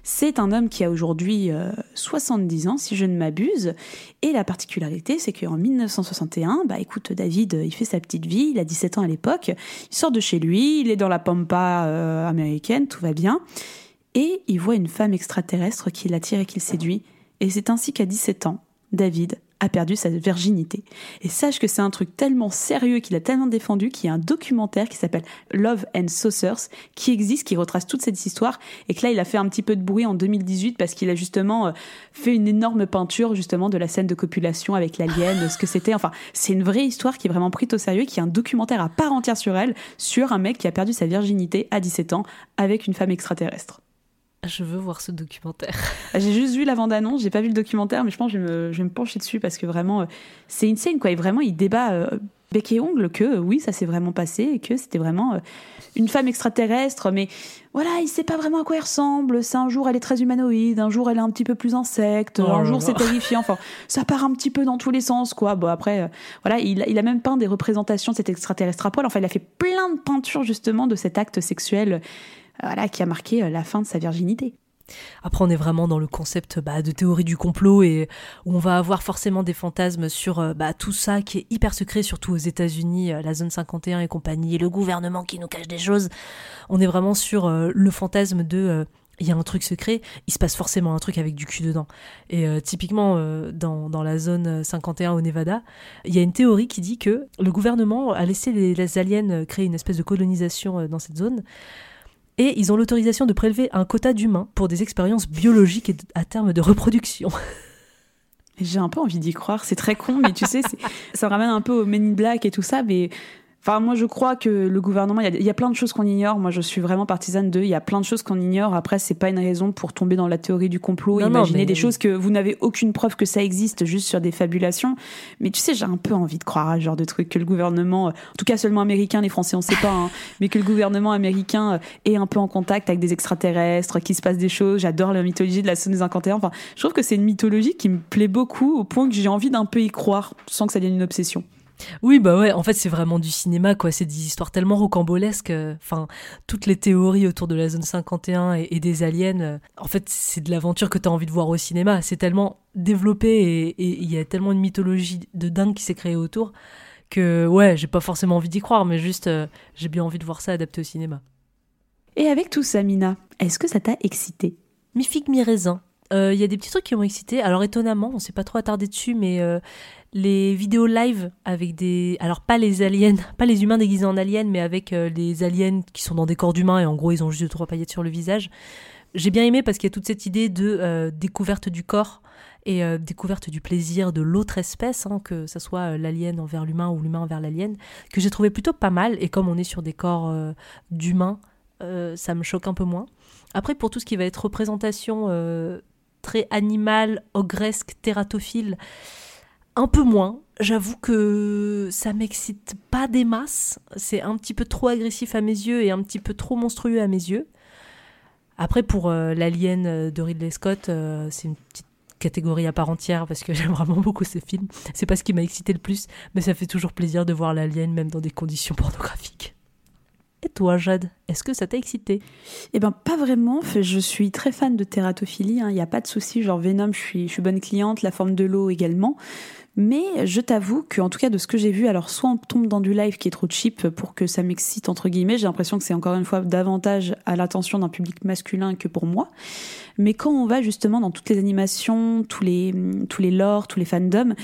c'est un homme qui a aujourd'hui euh, 70 ans, si je ne m'abuse. Et la particularité, c'est qu'en 1961, bah écoute, David, euh, il fait sa petite vie, il a 17 ans à l'époque, il sort de chez lui, il est dans la pampa euh, américaine, tout va bien. Et il voit une femme extraterrestre qui l'attire et qui le séduit. Et c'est ainsi qu'à 17 ans, David a perdu sa virginité. Et sache que c'est un truc tellement sérieux qu'il a tellement défendu qu'il y a un documentaire qui s'appelle Love and Saucers qui existe, qui retrace toute cette histoire et que là il a fait un petit peu de bruit en 2018 parce qu'il a justement euh, fait une énorme peinture justement de la scène de copulation avec l'alien, ce que c'était. Enfin, c'est une vraie histoire qui est vraiment prise au sérieux, qui est un documentaire à part entière sur elle, sur un mec qui a perdu sa virginité à 17 ans avec une femme extraterrestre. Je veux voir ce documentaire. *laughs* J'ai juste vu la bande-annonce, j'ai pas vu le documentaire, mais je pense que je vais me, je vais me pencher dessus parce que vraiment, euh, c'est une scène, quoi. Et vraiment, il débat euh, bec et ongle que euh, oui, ça s'est vraiment passé et que c'était vraiment euh, une femme extraterrestre, mais voilà, il sait pas vraiment à quoi elle ressemble. C'est un jour, elle est très humanoïde, un jour, elle est un petit peu plus insecte, Oh un jour, c'est terrifiant. Enfin, ça part un petit peu dans tous les sens, quoi. Bon, après, euh, voilà, il, a- il a même peint des représentations de cet extraterrestre à poil. Enfin, il a fait plein de peintures, justement, de cet acte sexuel, euh, voilà, qui a marqué euh, la fin de sa virginité. Après, on est vraiment dans le concept bah, de théorie du complot et on va avoir forcément des fantasmes sur euh, bah, tout ça qui est hyper secret, surtout aux États-Unis, euh, la zone 51 et compagnie, et le gouvernement qui nous cache des choses. On est vraiment sur le fantasme de il y a un truc secret, il se passe forcément un truc avec du cul dedans. Et typiquement, dans, dans, la zone 51 au Nevada, il y a une théorie qui dit que le gouvernement a laissé les, les aliens créer une espèce de colonisation dans cette zone et ils ont l'autorisation de prélever un quota d'humains pour des expériences biologiques et à terme de reproduction. *laughs* J'ai un peu envie d'y croire, c'est très con, mais tu sais, ça ramène un peu au Men in Black et tout ça, mais Enfin, moi, je crois que le gouvernement, il y, a, plein de choses qu'on ignore. Moi, je suis vraiment partisane de. Il y a plein de choses qu'on ignore. Après, c'est pas une raison pour tomber dans la théorie du complot, imaginer des choses que vous n'avez aucune preuve que ça existe, juste sur des fabulations. Mais tu sais, j'ai un peu envie de croire à ce genre de truc que le gouvernement, en tout cas seulement américain, les Français, on sait pas, hein, *laughs* mais que le gouvernement américain est un peu en contact avec des extraterrestres, qu'il se passe des choses. J'adore la mythologie de la zone 51. Enfin, je trouve que c'est une mythologie qui me plaît beaucoup au point que j'ai envie d'un peu y croire sans que ça devienne une obsession. Oui, bah ouais, en fait, c'est vraiment du cinéma, quoi. C'est des histoires tellement rocambolesques. Euh, enfin, toutes les théories autour de la zone 51 et, des aliens, euh, en fait, c'est de l'aventure que tu as envie de voir au cinéma. C'est tellement développé et il y a tellement une mythologie de dingue qui s'est créée autour que, ouais, j'ai pas forcément envie d'y croire, mais juste, euh, j'ai bien envie de voir ça adapté au cinéma. Et avec tout ça, Mina, est-ce que ça t'a excité? Mi figue, mi raisin. Il y a des petits trucs qui m'ont excité. Alors étonnamment, on s'est pas trop attardé dessus, mais les vidéos live avec des alors pas les aliens *laughs* pas les humains déguisés en aliens mais avec euh, les aliens qui sont dans des corps d'humains et en gros ils ont juste deux trois paillettes sur le visage j'ai bien aimé parce qu'il y a toute cette idée de euh, découverte du corps et euh, découverte du plaisir de l'autre espèce, hein, que ce soit l'alien envers l'humain ou l'humain envers l'alien, que j'ai trouvé plutôt pas mal. Et comme on est sur des corps d'humains, ça me choque un peu moins. Après, pour tout ce qui va être représentation très animale, ogresque, tératophile, un peu moins. J'avoue que ça m'excite pas des masses. C'est un petit peu trop agressif à mes yeux et un petit peu trop monstrueux à mes yeux. Après, pour euh, l'Alien de Ridley Scott, euh, c'est une petite catégorie à part entière parce que *laughs* j'aime vraiment beaucoup ce film. C'est pas ce qui m'a excité le plus, mais ça fait toujours plaisir de voir l'Alien même dans des conditions pornographiques. Et toi, Jade, est-ce que ça t'a excité? Eh ben, pas vraiment. Je suis très fan de tératophilie. Il hein. n'y a pas de souci. Genre Venom, je suis, je suis bonne cliente. La forme de l'eau également. Mais je t'avoue que, en tout cas, de ce que j'ai vu, alors soit on tombe dans du live qui est trop cheap pour que ça m'excite, entre guillemets, j'ai l'impression que c'est encore une fois davantage à l'attention d'un public masculin que pour moi. Mais quand on va justement dans toutes les animations, tous les, tous les lores, tous les fandoms,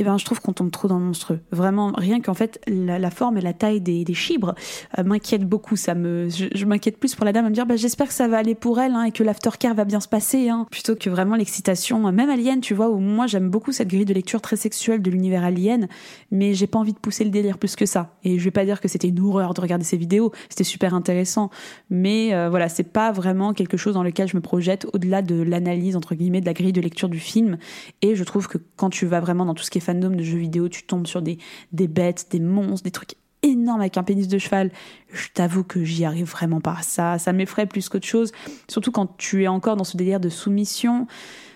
eh ben, je trouve qu'on tombe trop dans le monstrueux. Vraiment, rien qu'en fait, la, forme et la taille des, des chibres euh, m'inquiètent beaucoup. Ça me, je, m'inquiète plus pour la dame à me dire, bah, j'espère que ça va aller pour elle hein, et que l'aftercare va bien se passer, hein, plutôt que vraiment l'excitation. Même Alien, tu vois, où moi j'aime beaucoup cette grille de lecture très sexuelle de l'univers Alien, mais j'ai pas envie de pousser le délire plus que ça. Et je vais pas dire que c'était une horreur de regarder ces vidéos, c'était super intéressant, mais euh, voilà, c'est pas vraiment quelque chose dans lequel je me projette au-delà de l'analyse entre guillemets de la grille de lecture du film. Et je trouve que quand tu vas vraiment dans tout ce qui est de jeux vidéo, tu tombes sur des, des bêtes, des monstres, des trucs énormes avec un pénis de cheval. Je t'avoue que j'y arrive vraiment pas. Ça, ça m'effraie plus qu'autre chose. Surtout quand tu es encore dans ce délire de soumission.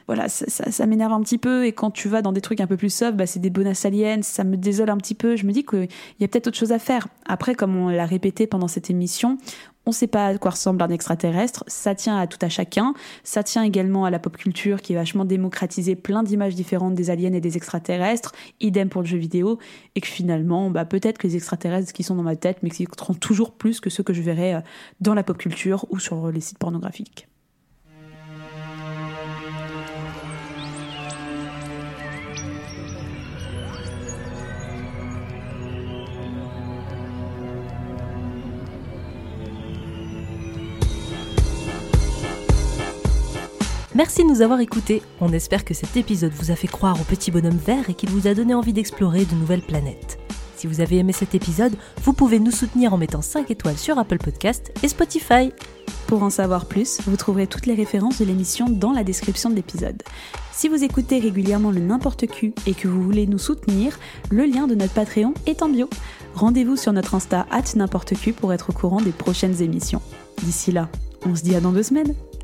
Voilà, ça, ça, m'énerve un petit peu. Et quand tu vas dans des trucs un peu plus soft, bah, c'est des bonasses aliens, ça me désole un petit peu. Je me dis qu'il y a peut-être autre chose à faire. Après, comme on l'a répété pendant cette émission, on ne sait pas à quoi ressemble un extraterrestre, ça tient à tout à chacun, ça tient également à la pop culture qui est vachement démocratisé plein d'images différentes des aliens et des extraterrestres, idem pour le jeu vidéo, et que finalement, bah, peut-être que les extraterrestres qui sont dans ma tête m'exciteront toujours plus que ceux que je verrai euh, dans la pop culture ou sur les sites pornographiques. Merci de nous avoir écoutés. On espère que cet épisode vous a fait croire au petit bonhomme vert et qu'il vous a donné envie d'explorer de nouvelles planètes. Si vous avez aimé cet épisode, vous pouvez nous soutenir en mettant 5 étoiles sur Apple Podcast et Spotify. Pour en savoir plus, vous trouverez toutes les références de l'émission dans la description de l'épisode. Si vous écoutez régulièrement le N'importe Q et que vous voulez nous soutenir, le lien de notre Patreon est en bio. Rendez-vous sur notre Insta at n'importe pour être au courant des prochaines émissions. D'ici là, on se dit à dans deux semaines.